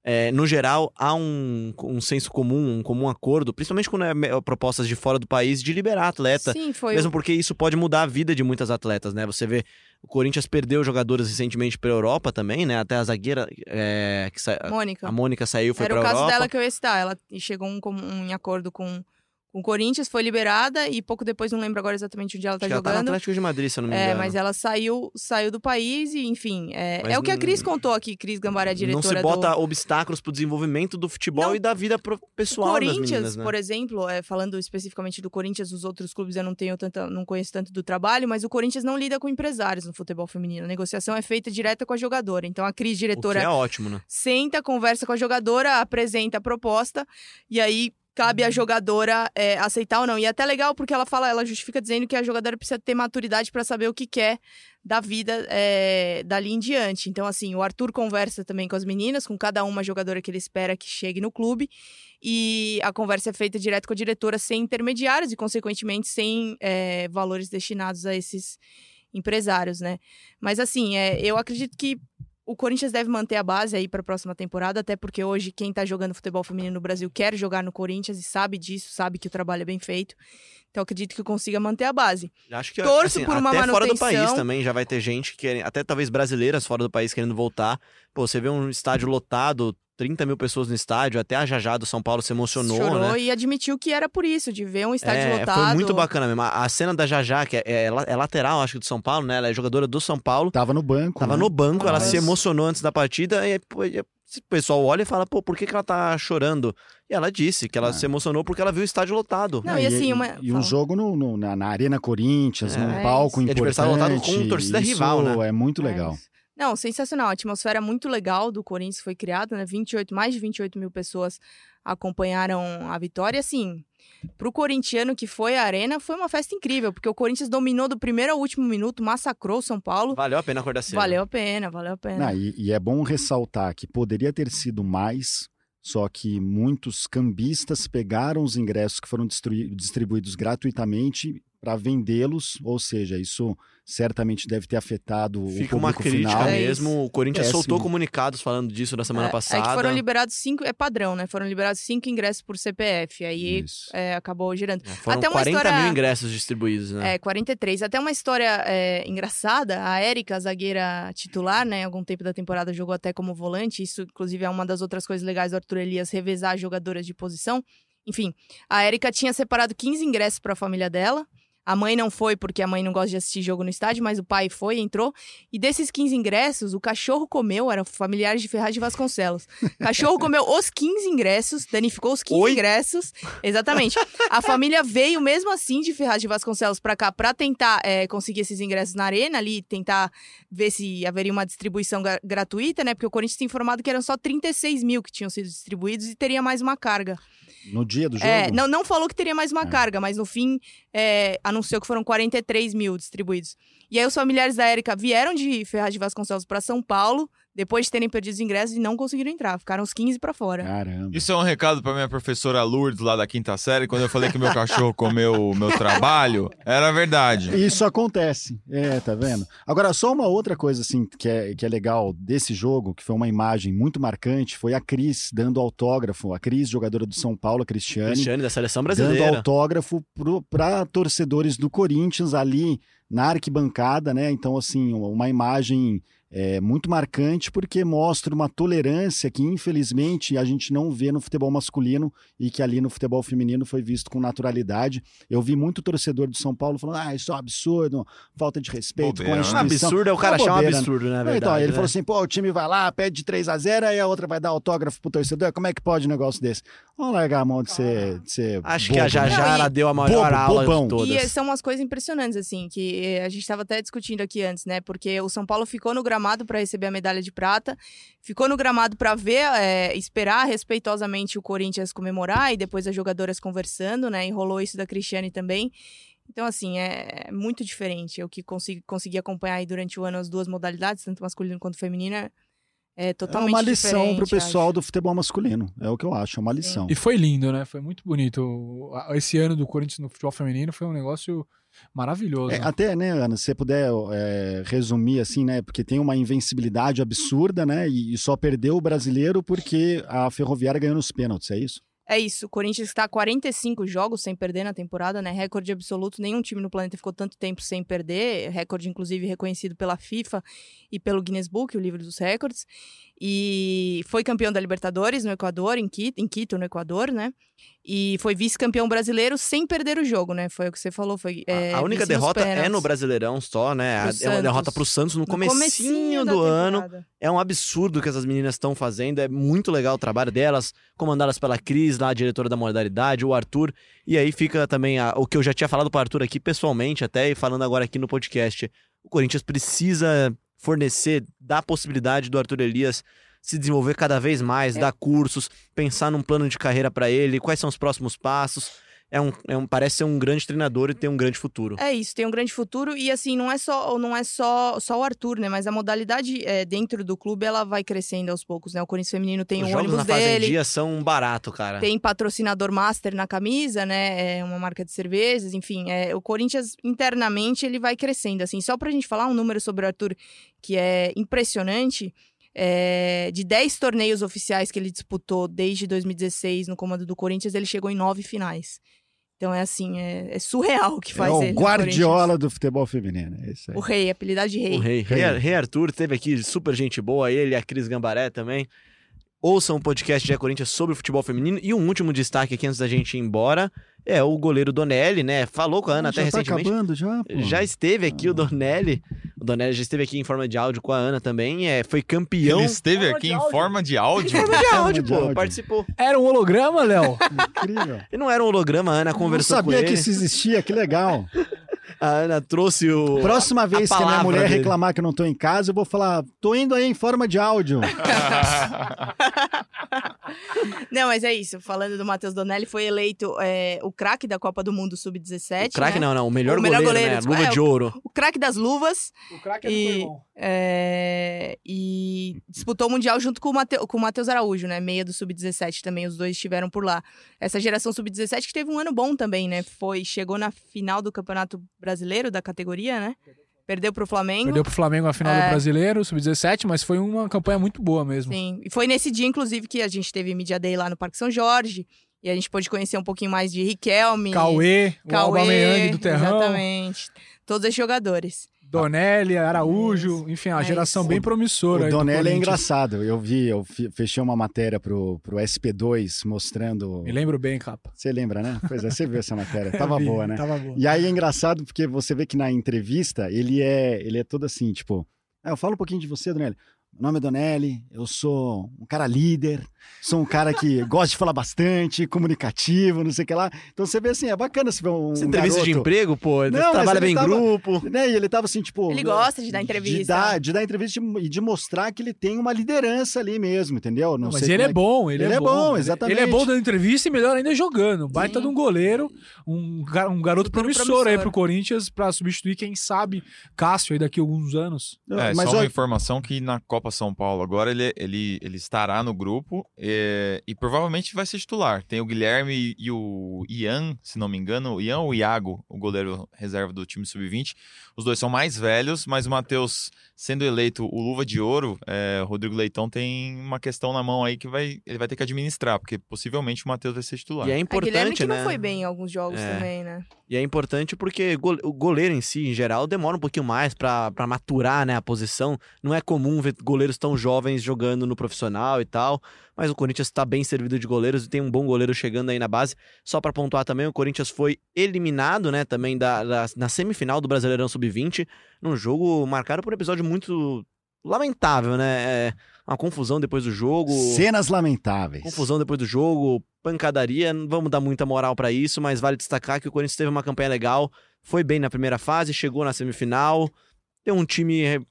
É, no geral, há um, um senso comum, um comum acordo, principalmente quando é propostas de fora do país, de liberar atleta.
Sim, foi
Mesmo porque isso pode mudar a vida de muitas atletas, né? Você vê, o Corinthians perdeu jogadores recentemente pra Europa também, né? Até a zagueira, é, que sa-
Mônica.
a Mônica saiu, foi
Era
pra
o caso
Europa.
dela que eu ia citar. Ela chegou um, um em acordo com, com o Corinthians, foi liberada e pouco depois, não lembro agora exatamente onde ela tá
Acho que ela tá no
jogando.
Atlético de Madrid, se eu não me
é,
engano.
mas ela saiu, saiu do país e, enfim, é,
Mas
é o que a Cris contou aqui, Cris Gambara, diretora
não se bota
do...
obstáculos pro desenvolvimento do futebol
Não.
e da vida pro- pessoal das
Corinthians,
meninas, né?
por exemplo, é, falando especificamente do Corinthians, os outros clubes eu não tenho tanta, não conheço tanto do trabalho, mas o Corinthians não lida com empresários no futebol feminino. A negociação é feita direta com a jogadora. Então a Cris, diretora,
é ótimo, né?
senta, conversa com a jogadora, apresenta a proposta e aí cabe a jogadora é, aceitar ou não. E é até legal porque ela fala, ela justifica dizendo que a jogadora precisa ter maturidade para saber o que quer da vida é, dali em diante. Então, assim, o Arthur conversa também com as meninas, com cada uma jogadora que ele espera que chegue no clube. E a conversa é feita direto com a diretora, sem intermediários e, consequentemente, sem é, valores destinados a esses empresários, né? Mas, assim, é, eu acredito que o Corinthians deve manter a base aí para a próxima temporada, até porque hoje quem está jogando futebol feminino no Brasil quer jogar no Corinthians e sabe disso, sabe que o trabalho é bem feito. Então acredito que consiga manter a base.
Acho que
Torço
assim,
por uma
até fora do
manutenção.
país também já vai ter gente que até talvez brasileiras fora do país querendo voltar. Pô, você vê um estádio lotado, 30 mil pessoas no estádio, até a Jajá do São Paulo se emocionou,
Chorou
né?
e admitiu que era por isso, de ver um estádio
É,
lotado.
foi muito bacana mesmo. A a cena da Jajá, que é, é é lateral, acho que do São Paulo, né? Ela é jogadora do São Paulo.
Tava no banco.
Tava
né?
no banco, ela se emocionou antes da partida e e o pessoal olha e fala, pô, por que, que ela tá chorando? E ela disse que ela
Ah.
se emocionou porque ela viu o estádio lotado.
Não, e assim, uma-
e um jogo no, no- na, na Arena Corinthians,
É.
num
É
palco.
E
importante.
adversário lotado com torcida
isso
rival, né?
É muito
É
legal.
isso. Não, sensacional. A atmosfera muito legal do Corinthians foi criada, né? 28, mais de 28 mil pessoas acompanharam a vitória. Assim, pro corintiano que foi à arena, foi uma festa incrível, porque o Corinthians dominou do primeiro ao último minuto, massacrou o São Paulo.
Valeu a pena acordar cedo.
Valeu a pena, valeu a pena.
Ah, e, e é bom ressaltar que poderia ter sido mais, só que muitos cambistas pegaram os ingressos que foram distribuídos gratuitamente para vendê-los, ou seja, isso certamente deve ter afetado
Fica
o
uma
público
crítica
final.
É
mesmo. O Corinthians
É,
soltou
sim.
comunicados falando disso na semana
é,
passada.
É que foram liberados cinco, é padrão, né? Foram liberados cinco ingressos por CPF. Aí é, acabou girando.
É, Foram
Até uma
40
história-
mil ingressos distribuídos, né?
É, 43. Até uma história é, engraçada. A Érica, a zagueira titular, né? Algum tempo da temporada jogou até como volante. Isso, inclusive, é uma das outras coisas legais do Arthur Elias, revezar jogadoras de posição. Enfim, a Érica tinha separado 15 ingressos para a família dela. A mãe não foi porque a mãe não gosta de assistir jogo no estádio, mas o pai foi, entrou. E desses 15 ingressos, o cachorro comeu, eram familiares de Ferraz de Vasconcelos. O cachorro comeu os 15 ingressos, danificou os 15
Oi?
ingressos. Exatamente. A família veio mesmo assim de Ferraz de Vasconcelos pra cá pra tentar é, conseguir esses ingressos na arena ali, tentar ver se haveria uma distribuição gra- gratuita, né? Porque o Corinthians tinha informado que eram só 36 mil que tinham sido distribuídos e teria mais uma carga.
No dia do jogo?
É, não, não falou que teria mais uma
É.
carga, mas no fim é, anunciou que foram 43 mil distribuídos. E aí os familiares da Érica vieram de Ferraz de Vasconcelos pra São Paulo, depois de terem perdido os ingressos e não conseguiram entrar. Ficaram os 15 pra fora.
Caramba.
Isso é um recado pra minha professora Lourdes, lá da quinta série, quando eu falei que meu cachorro comeu o meu trabalho. Era verdade.
Isso acontece. É, tá vendo? Agora, só uma outra coisa, assim, que é, que é legal desse jogo, que foi uma imagem muito marcante, foi a Cris dando autógrafo. A Cris, jogadora do São Paulo, a Cristiane,
Cristiane da seleção
dando
brasileira.
autógrafo para torcedores do Corinthians ali na arquibancada, né? Então, assim, uma imagem é, muito marcante porque mostra uma tolerância que, infelizmente, a gente não vê no futebol masculino e que ali no futebol feminino foi visto com naturalidade. Eu vi muito torcedor do São Paulo falando: ah, isso é um absurdo, falta de respeito com a
Bobeira, né?
Um
instituição.
absurdo é o cara achar um
né?
absurdo, na verdade.
então, ele
né?
falou assim: pô, o time vai lá, pede de 3 a 0 aí a outra vai dar autógrafo pro torcedor. Como é que pode um negócio desse? Vamos largar a mão de ser. De ser
Acho
bobo,
que a
né?
Não,
ela deu a maior
Bobo,
aula
bobão.
de todas.
E são umas coisas impressionantes, assim, que eh, a gente estava até discutindo aqui antes, né? Porque o São Paulo ficou no gramado para receber a medalha de prata, ficou no gramado para ver, eh, esperar respeitosamente o Corinthians comemorar e depois as jogadoras conversando, né? E rolou isso da Cristiane também. Então, assim, é muito diferente. Eu que consegui, consegui acompanhar durante o ano as duas modalidades, tanto masculino quanto feminina, é
É
totalmente
uma lição
diferente,
pro pessoal
acho.
do futebol masculino. É o que eu acho, é uma lição.
E foi lindo, né? Foi muito bonito. Esse ano do Corinthians no futebol feminino foi um negócio maravilhoso.
É, até, né, Ana, se você puder é, resumir assim, né, porque tem uma invencibilidade absurda, né, e, e só perdeu o brasileiro porque a Ferroviária ganhou nos pênaltis, é isso?
É isso, o Corinthians está 45 jogos sem perder na temporada, né? Recorde absoluto, nenhum time no planeta ficou tanto tempo sem perder, recorde inclusive reconhecido pela FIFA e pelo Guinness Book, o livro dos recordes. E foi campeão da Libertadores no Equador, em Quito, em Quito no Equador, né? E foi vice-campeão brasileiro sem perder o jogo, né? Foi o que você falou, foi
A-
é,
a única derrota é no Brasileirão só, né?
Pro
É uma derrota pro Santos no,
No
comecinho do ano. É um absurdo o que essas meninas estão fazendo. É muito legal o trabalho delas, comandadas pela Cris, lá, a diretora da modalidade, o Arthur. E aí fica também a- o que eu já tinha falado pro Arthur aqui pessoalmente, até e falando agora aqui no podcast. O Corinthians precisa fornecer, dar a possibilidade do Arthur Elias se desenvolver cada vez mais, dar cursos, pensar num plano de carreira para ele, quais são os próximos passos. É um, é um, parece ser um grande treinador e ter um grande futuro.
É isso, tem um grande futuro e assim não é só não é só só o Arthur, né? Mas a modalidade é, dentro do clube ela vai crescendo aos poucos, né? O Corinthians feminino tem
Os jogos
ônibus
na
dele,
Fazendia são um barato, cara.
tem patrocinador master na camisa, né? É uma marca de cervejas, enfim. É, o Corinthians, internamente, ele vai crescendo. Assim, só pra gente falar um número sobre o Arthur que é impressionante. é, de 10 torneios oficiais que ele disputou desde 2016 no comando do Corinthians, ele chegou em nove finais. Então é assim, é, é surreal o que faz
é
ele.
o Guardiola do futebol feminino. É isso aí.
O rei, apelidado de rei.
O rei, rei, Rei Arthur teve aqui, super gente boa, ele e a Cris Gambaré também. Ouçam o podcast de Corinthians sobre o futebol feminino. E um último destaque aqui antes da gente ir embora é o goleiro Donelli, né? Falou com a Ana
já
até
tá
recentemente.
acabando já, pô.
Já esteve aqui o Donelli. O Donelli já esteve aqui em forma de áudio com a Ana também. É, foi campeão.
Ele esteve
Forma
aqui em forma de áudio.
Forma de áudio, pô.
áudio.
Participou.
Era um holograma, Léo?
Incrível.
E não era um holograma, a Ana conversou com
sabia
ele.
que isso existia, que legal.
A Ana trouxe o.
Próxima vez que a minha mulher
dele.
reclamar que eu não tô em casa, eu vou falar, tô indo aí em forma de áudio.
Não, mas é isso. Falando do Matheus Donelli, foi eleito é, o craque da Copa do Mundo Sub-17.
O craque
né?
não, não. O melhor,
O melhor
goleiro,
goleiro,
né? Luva
é,
de ouro.
O craque das luvas.
O craque
é do E- Corinthians. é, e disputou o Mundial junto com o, Mateu, com o Matheus Araújo, né? Meia do Sub-17 também. Os dois estiveram por lá. Essa geração Sub-17 que teve um ano bom também, né? Foi, chegou na final do Campeonato Brasileiro da categoria, né? Perdeu pro Flamengo.
Perdeu pro Flamengo na final
É.
do Brasileiro, sub-17, mas foi uma campanha muito boa mesmo.
Sim. E foi nesse dia, inclusive, que a gente teve Media Day lá no Parque São Jorge. E a gente pôde conhecer um pouquinho mais de Riquelme.
Cauê, o
Cauê,
Aubameyang do Terrão,
Exatamente. Todos esses jogadores.
Donelli, Araújo, enfim, uma
É
geração
isso.
bem promissora.
O Donelli é engraçado. Eu vi, eu fechei uma matéria pro, pro SP2 mostrando.
Me lembro bem, capa.
Você lembra, né? Pois é, você viu essa matéria. Tava
Vi,
boa, né?
Tava boa.
E aí é engraçado porque você vê que na entrevista ele é, ele é todo assim, tipo, ah, eu falo um pouquinho de você, Donelli. Meu nome é Donelli, eu sou um cara líder, sou um cara que gosta de falar bastante, comunicativo, não sei o que lá. Então você vê assim, é bacana você ver um,
Essa entrevista de
garoto,
emprego, pô.
Não,
trabalha
ele
bem em grupo.
né? E ele tava assim, tipo...
Ele gosta de dar entrevista.
De dar, de dar entrevista e de, de mostrar que ele tem uma liderança ali mesmo, entendeu? Não,
Não, mas ele
como
é bom, ele,
Ele é bom,
Ele-
exatamente.
Ele é bom dando entrevista e melhor ainda jogando. Baita
Sim.
de um goleiro, um, ga- um garoto promissor,
promissor.
aí pro Corinthians pra substituir, quem sabe, Cássio aí daqui a alguns anos.
É,
mas
só uma
olha-
informação que na Copa São Paulo agora ele, ele, ele estará no grupo é, e provavelmente vai ser titular. Tem o Guilherme e o Ian, se não me engano, o Ian ou o Iago, o goleiro reserva do time sub-20. Os dois são mais velhos, mas o Matheus, sendo eleito o Luva de Ouro, é, o Rodrigo Leitão tem uma questão na mão aí que vai, ele vai ter que administrar, porque possivelmente o Matheus vai ser titular.
E é
A Guilherme
importante,
que
né?
não foi bem em alguns jogos
É.
também, né?
E é importante porque o goleiro em si, em geral, demora um pouquinho mais pra pra maturar né, a posição. Não é comum ver goleiros tão jovens jogando no profissional e tal. Mas o Corinthians está bem servido de goleiros e tem um bom goleiro chegando aí na base. Só pra pontuar também, o Corinthians foi eliminado, né, também da, da- na semifinal do Brasileirão Sub-20, num jogo marcado por um episódio muito lamentável, né? É uma confusão depois do jogo.
Cenas lamentáveis.
Confusão depois do jogo, pancadaria, não vamos dar muita moral pra isso, mas vale destacar que o Corinthians teve uma campanha legal, foi bem na primeira fase, chegou na semifinal, tem um time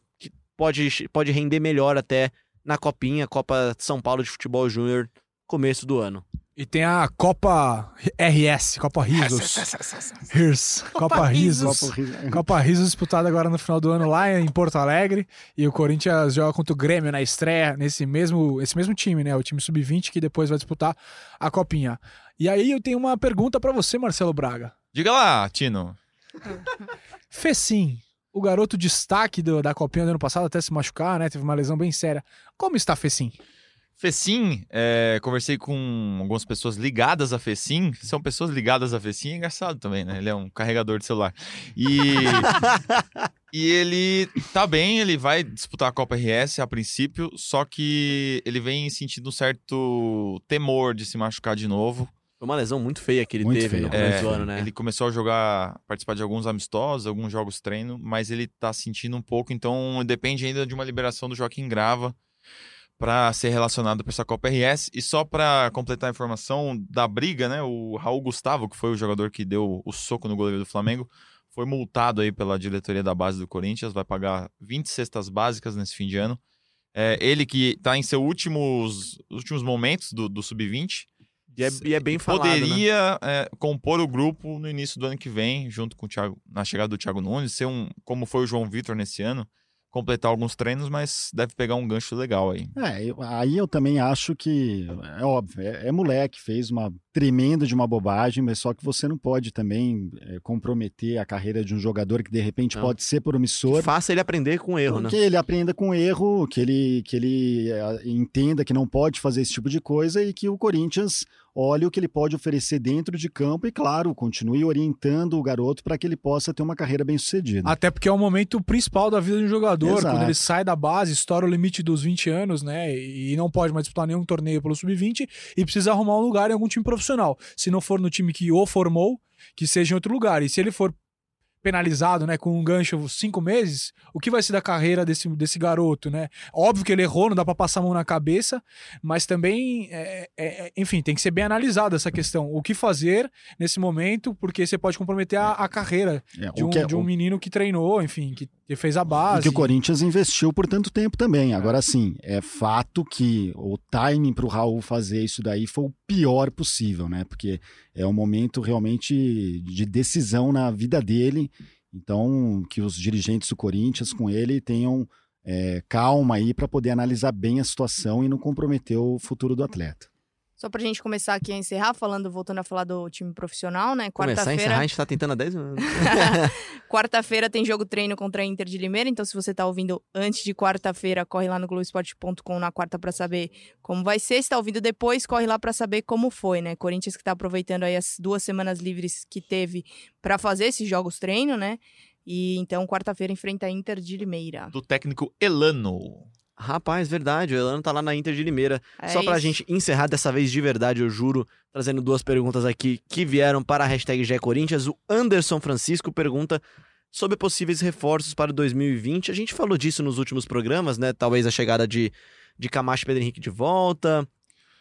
pode, pode render melhor até na Copinha, Copa São Paulo de Futebol Júnior, começo do ano.
E tem a Copa RS, Copa Risos. Rirs, Copa Risos.
Copa
Risos disputada agora no final do ano lá em Porto Alegre. E o Corinthians joga contra o Grêmio na estreia, nesse mesmo, esse mesmo time, né? O time sub-20 que depois vai disputar a Copinha. E aí eu tenho uma pergunta pra você, Marcelo Braga.
Diga lá, Tino.
Fecim, o garoto destaque do- da Copinha do ano passado até se machucar, né? Teve uma lesão bem séria. Como está Fecim?
Fecim, é, conversei com algumas pessoas ligadas a Fecim. São pessoas ligadas a Fecim, é engraçado também, né? Ele é um carregador de celular. E, e ele tá bem, ele vai disputar a Copa RS a princípio, só que ele vem sentindo um certo temor de se machucar de novo.
Foi uma lesão muito feia que ele
Muito
teve
feia.
no começo
É,
do ano, né?
Ele começou a jogar, participar de alguns amistosos, alguns jogos treino, mas ele tá sentindo um pouco, então depende ainda de uma liberação do Joaquim Grava para ser relacionado para essa Copa RS. E só para completar a informação da briga, né? O Raul Gustavo, que foi o jogador que deu o soco no goleiro do Flamengo, foi multado aí pela diretoria da base do Corinthians, vai pagar 20 cestas básicas nesse fim de ano. É, ele que tá em seus últimos, últimos momentos do, do sub-20.
E é, e é bem falado, né?
Poderia é, compor o grupo no início do ano que vem, junto com o Thiago, na chegada do Thiago Nunes, ser um, como foi o João Vitor nesse ano, completar alguns treinos, mas deve pegar um gancho legal aí.
É, eu- aí eu também acho que é óbvio, é, é moleque, fez uma tremenda de uma bobagem, mas só que você não pode também é, comprometer a carreira de um jogador que de repente
Não.
pode ser promissor.
Faça ele aprender com erro, né?
Que ele aprenda com erro, que ele, que ele eh, entenda que não pode fazer esse tipo de coisa e que o Corinthians olhe o que ele pode oferecer dentro de campo e, claro, continue orientando o garoto para que ele possa ter uma carreira bem sucedida.
Até porque é o momento principal da vida de um jogador,
Exato.
quando ele sai da base, estoura o limite dos 20 anos, né? E não pode mais disputar nenhum torneio pelo sub-20 e precisa arrumar um lugar em algum time profissional. Se não for no time que o formou, que seja em outro lugar. E se ele for penalizado, né, com um gancho cinco meses, o que vai ser da carreira desse, desse garoto, né? Óbvio que ele errou, não dá pra passar a mão na cabeça, mas também, é, é, é, enfim, tem que ser bem analisada essa questão. O que fazer nesse momento, porque você pode comprometer a, a carreira
É,
de
o
um,
é-
de um menino que treinou, enfim, que fez a
E
base.
que o Corinthians investiu por tanto tempo também. Agora sim, é fato que o timing para o Raul fazer isso daí foi o pior possível, né? Porque é um momento realmente de decisão na vida dele. Então, que os dirigentes do Corinthians com ele tenham é, calma aí para poder analisar bem a situação e não comprometer o futuro do atleta.
Só pra gente começar aqui a encerrar, falando, voltando a falar do time profissional, né?
Começar a encerrar, a
Quarta-feira.
gente tá tentando há 10 anos.
Quarta-feira tem jogo treino contra a Inter de Limeira, então se você tá ouvindo antes de quarta-feira, corre lá no Globoesporte.com na quarta pra saber como vai ser. Se tá ouvindo depois, corre lá pra saber como foi, né? Corinthians que tá aproveitando aí as duas semanas livres que teve pra fazer esses jogos treino, né? E então quarta-feira enfrenta a Inter de Limeira.
Do técnico Elano.
Rapaz, verdade, o Elano tá lá na Inter de Limeira.
É
Só pra
isso.
gente encerrar dessa vez de verdade, eu juro, trazendo duas perguntas aqui que vieram para a hashtag GE Corinthians. O Anderson Francisco pergunta sobre possíveis reforços para 2020. A gente falou disso nos últimos programas, né? Talvez a chegada de, de Camacho e Pedro Henrique de volta.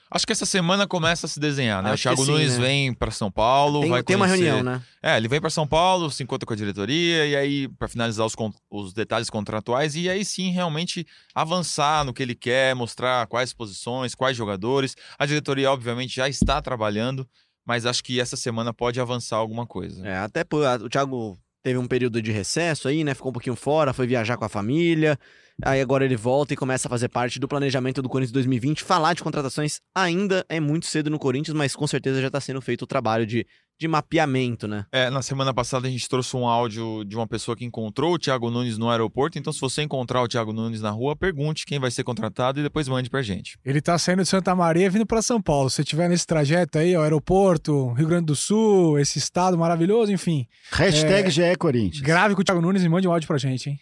Acho que essa semana começa a se desenhar, né?
Acho
o Thiago
sim,
Nunes
né?
vem para São Paulo,
Tem,
vai
tem uma reunião, né?
É, ele vem para São Paulo, se encontra com a diretoria e aí para finalizar os, con- os detalhes contratuais e aí sim realmente avançar no que ele quer, mostrar quais posições, quais jogadores. A diretoria obviamente já está trabalhando, mas acho que essa semana pode avançar alguma coisa.
É, até por, o Thiago teve um período de recesso aí, né? Ficou um pouquinho fora, foi viajar com a família. Aí agora ele volta e começa a fazer parte do planejamento do Corinthians 2020. Falar de contratações ainda é muito cedo no Corinthians, mas com certeza já tá sendo feito o trabalho de, de mapeamento, né?
É, na semana passada a gente trouxe um áudio de uma pessoa que encontrou o Thiago Nunes no aeroporto. Então, se você encontrar o Thiago Nunes na rua, pergunte quem vai ser contratado e depois mande pra gente.
Ele tá saindo de Santa Maria vindo pra São Paulo. Se tiver nesse trajeto aí, ó, aeroporto, Rio Grande do Sul, esse estado maravilhoso, enfim,
Hashtag
É,
GE Corinthians.
grave com o Thiago Nunes e mande um áudio pra gente, hein?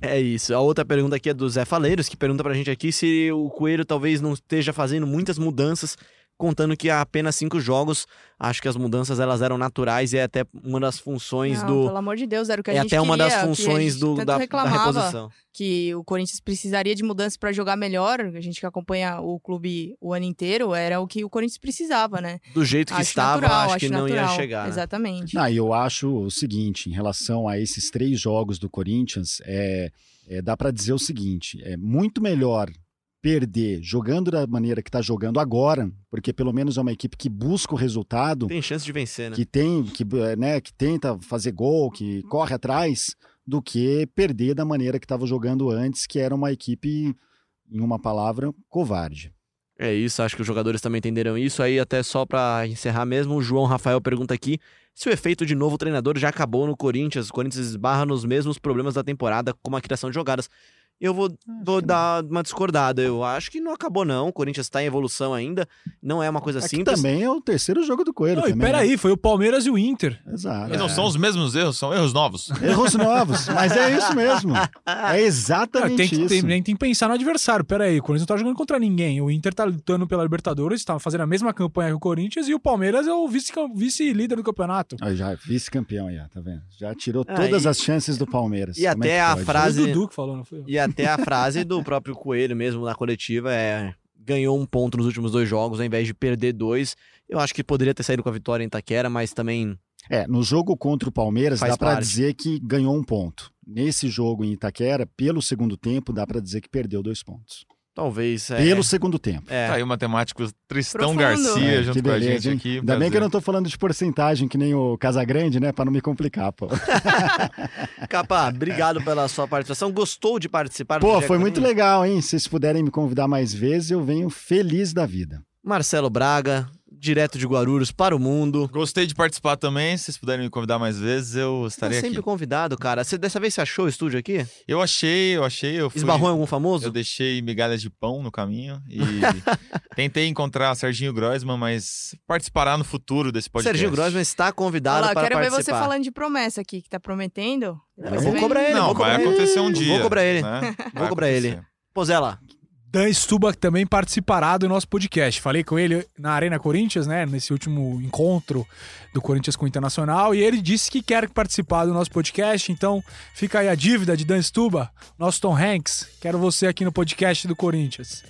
É isso. A outra pergunta aqui é do Zé Faleiros, que pergunta pra gente aqui se o Coelho talvez não esteja fazendo muitas mudanças, contando que há apenas cinco jogos. Acho que as mudanças elas eram naturais e é até uma das funções
Não,
do.
pelo amor de Deus, era o que a
É
gente
até uma das
queria,
funções do, da, da
reclamava.
reposição.
que o Corinthians precisaria de mudanças para jogar melhor. A gente que acompanha o clube o ano inteiro era o que o Corinthians precisava, né?
Do jeito que
acho
estava,
natural,
acho
acho
que não ia
natural.
chegar. né?
Exatamente.
Ah, e eu acho o seguinte, em relação a esses três jogos do Corinthians, é, é, dá para dizer o seguinte: é muito melhor perder jogando da maneira que está jogando agora, porque pelo menos é uma equipe que busca o resultado,
Tem chance de vencer, né?
que tem, que, eh, né, que tenta fazer gol, que corre atrás, do que perder da maneira que estava jogando antes, que era uma equipe, em uma palavra, covarde.
É isso, acho que os jogadores também entenderam isso. Aí, até só pra encerrar mesmo, o João Rafael pergunta aqui se o efeito de novo treinador já acabou no Corinthians. O Corinthians esbarra nos mesmos problemas da temporada, como a criação de jogadas. Eu vou, vou dar uma discordada. Eu acho que não acabou, não. O Corinthians tá em evolução ainda. Não é uma coisa
Aqui
simples.
também é o terceiro jogo do Coelho.
Não, e
também, né?
peraí, foi o Palmeiras e o Inter.
Exato.
E não são os mesmos erros, são erros novos.
Erros novos, mas é isso mesmo. É
Ah,
exatamente
tem, que,
isso.
tem, tem que pensar no adversário. Peraí, o Corinthians não tá jogando contra ninguém. O Inter tá lutando pela Libertadores, tá fazendo a mesma campanha que o Corinthians e o Palmeiras é o vice- vice-líder do campeonato.
Aí já vice-campeão aí, ó, tá vendo? Já tirou
Ah,
todas
e-
as chances do Palmeiras.
e
Como é
até
que
a
pode?
frase-
Foi o Dudu que falou, não foi? eu.
E até a frase do próprio Coelho mesmo na coletiva é ganhou um ponto nos últimos dois jogos ao invés de perder dois. Eu acho que poderia ter saído com a vitória em Itaquera, mas também
É, no jogo contra o Palmeiras
Faz
dá pra
parte.
dizer que ganhou um ponto. nesse jogo em Itaquera, pelo segundo tempo, dá para dizer que perdeu dois pontos.
Talvez. É,
Pelo segundo tempo.
é.
Tá aí o matemático Tristão
Profundo.
Garcia
É,
junto
que
com a
beleza,
gente
hein?
aqui.
Ainda bem que eu
prazer.
não tô falando de porcentagem que nem o Casagrande, né? Pra não me complicar, pô.
Capa, obrigado pela sua participação. Gostou de participar do
Pô, foi muito legal, hein? Se vocês puderem me convidar mais vezes, eu venho feliz da vida.
Marcelo Braga, direto de Guarulhos para o mundo.
Gostei de participar também. Se vocês puderem me convidar mais vezes, eu
Tá
estarei
sempre
aqui.
convidado, cara. Você, dessa vez você achou o estúdio aqui?
Eu achei, eu achei. Eu fui,
Esbarrou em algum famoso?
Eu deixei migalhas de pão no caminho e tentei encontrar Serginho Groisman, mas participará no futuro desse podcast.
Serginho Grossman está convidado
Olha lá, eu
para
quero ver
participar.
você falando de promessa aqui, que tá prometendo.
Eu vou cobrar ele,
Não,
vou cobrar
vai
ele.
acontecer um dia.
Vou cobrar ele.
né?
Vou
Vai
cobrar ele.
acontecer.
Pozela,
Dan Stuba também participará do nosso podcast. Falei com ele na Arena Corinthians, né? Nesse último encontro do Corinthians com o Internacional. E ele disse que quer participar do nosso podcast. Então fica aí a dívida de Dan Stuba, nosso Tom Hanks. Quero você aqui no podcast do Corinthians.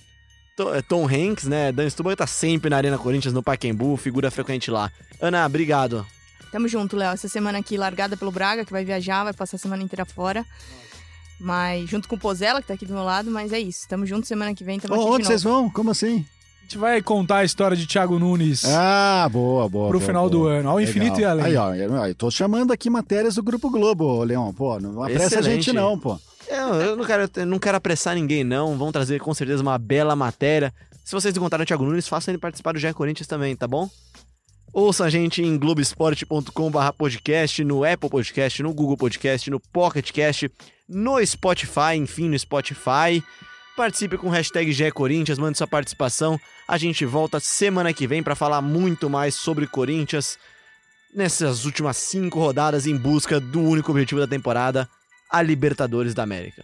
É, Tom Hanks, né? Dan Stuba tá sempre na Arena Corinthians, no Pacaembu, figura frequente lá. Ana, obrigado.
Tamo junto, Léo. Essa semana aqui largada pelo Braga, que vai viajar, vai passar a semana inteira fora. Mas junto com o Pozella, que tá aqui do meu lado, mas é isso. Tamo junto semana que vem, tamo aqui
Ô, onde
de
vocês vão? Como assim?
A gente vai contar a história de Thiago Nunes
Ah, boa, boa.
pro
boa,
final do
boa.
ano, ao infinito
Legal.
e além.
Aí, ó, eu, tô chamando aqui matérias do Grupo Globo, Leão. Pô, não apressa a gente não, pô.
Eu, eu não, quero, eu não quero apressar ninguém, não. Vão trazer com certeza uma bela matéria. Se vocês encontrarem o Thiago Nunes, façam ele participar do GE Corinthians também, tá bom? Ouça a gente em globesport.com.br podcast, no Apple Podcast, no Google Podcast, no Pocket Cast, no Spotify, enfim, no Spotify. Participe com hashtag Corinthians, mande sua participação. A gente volta semana que vem para falar muito mais sobre Corinthians nessas últimas cinco rodadas em busca do único objetivo da temporada, a Libertadores da América.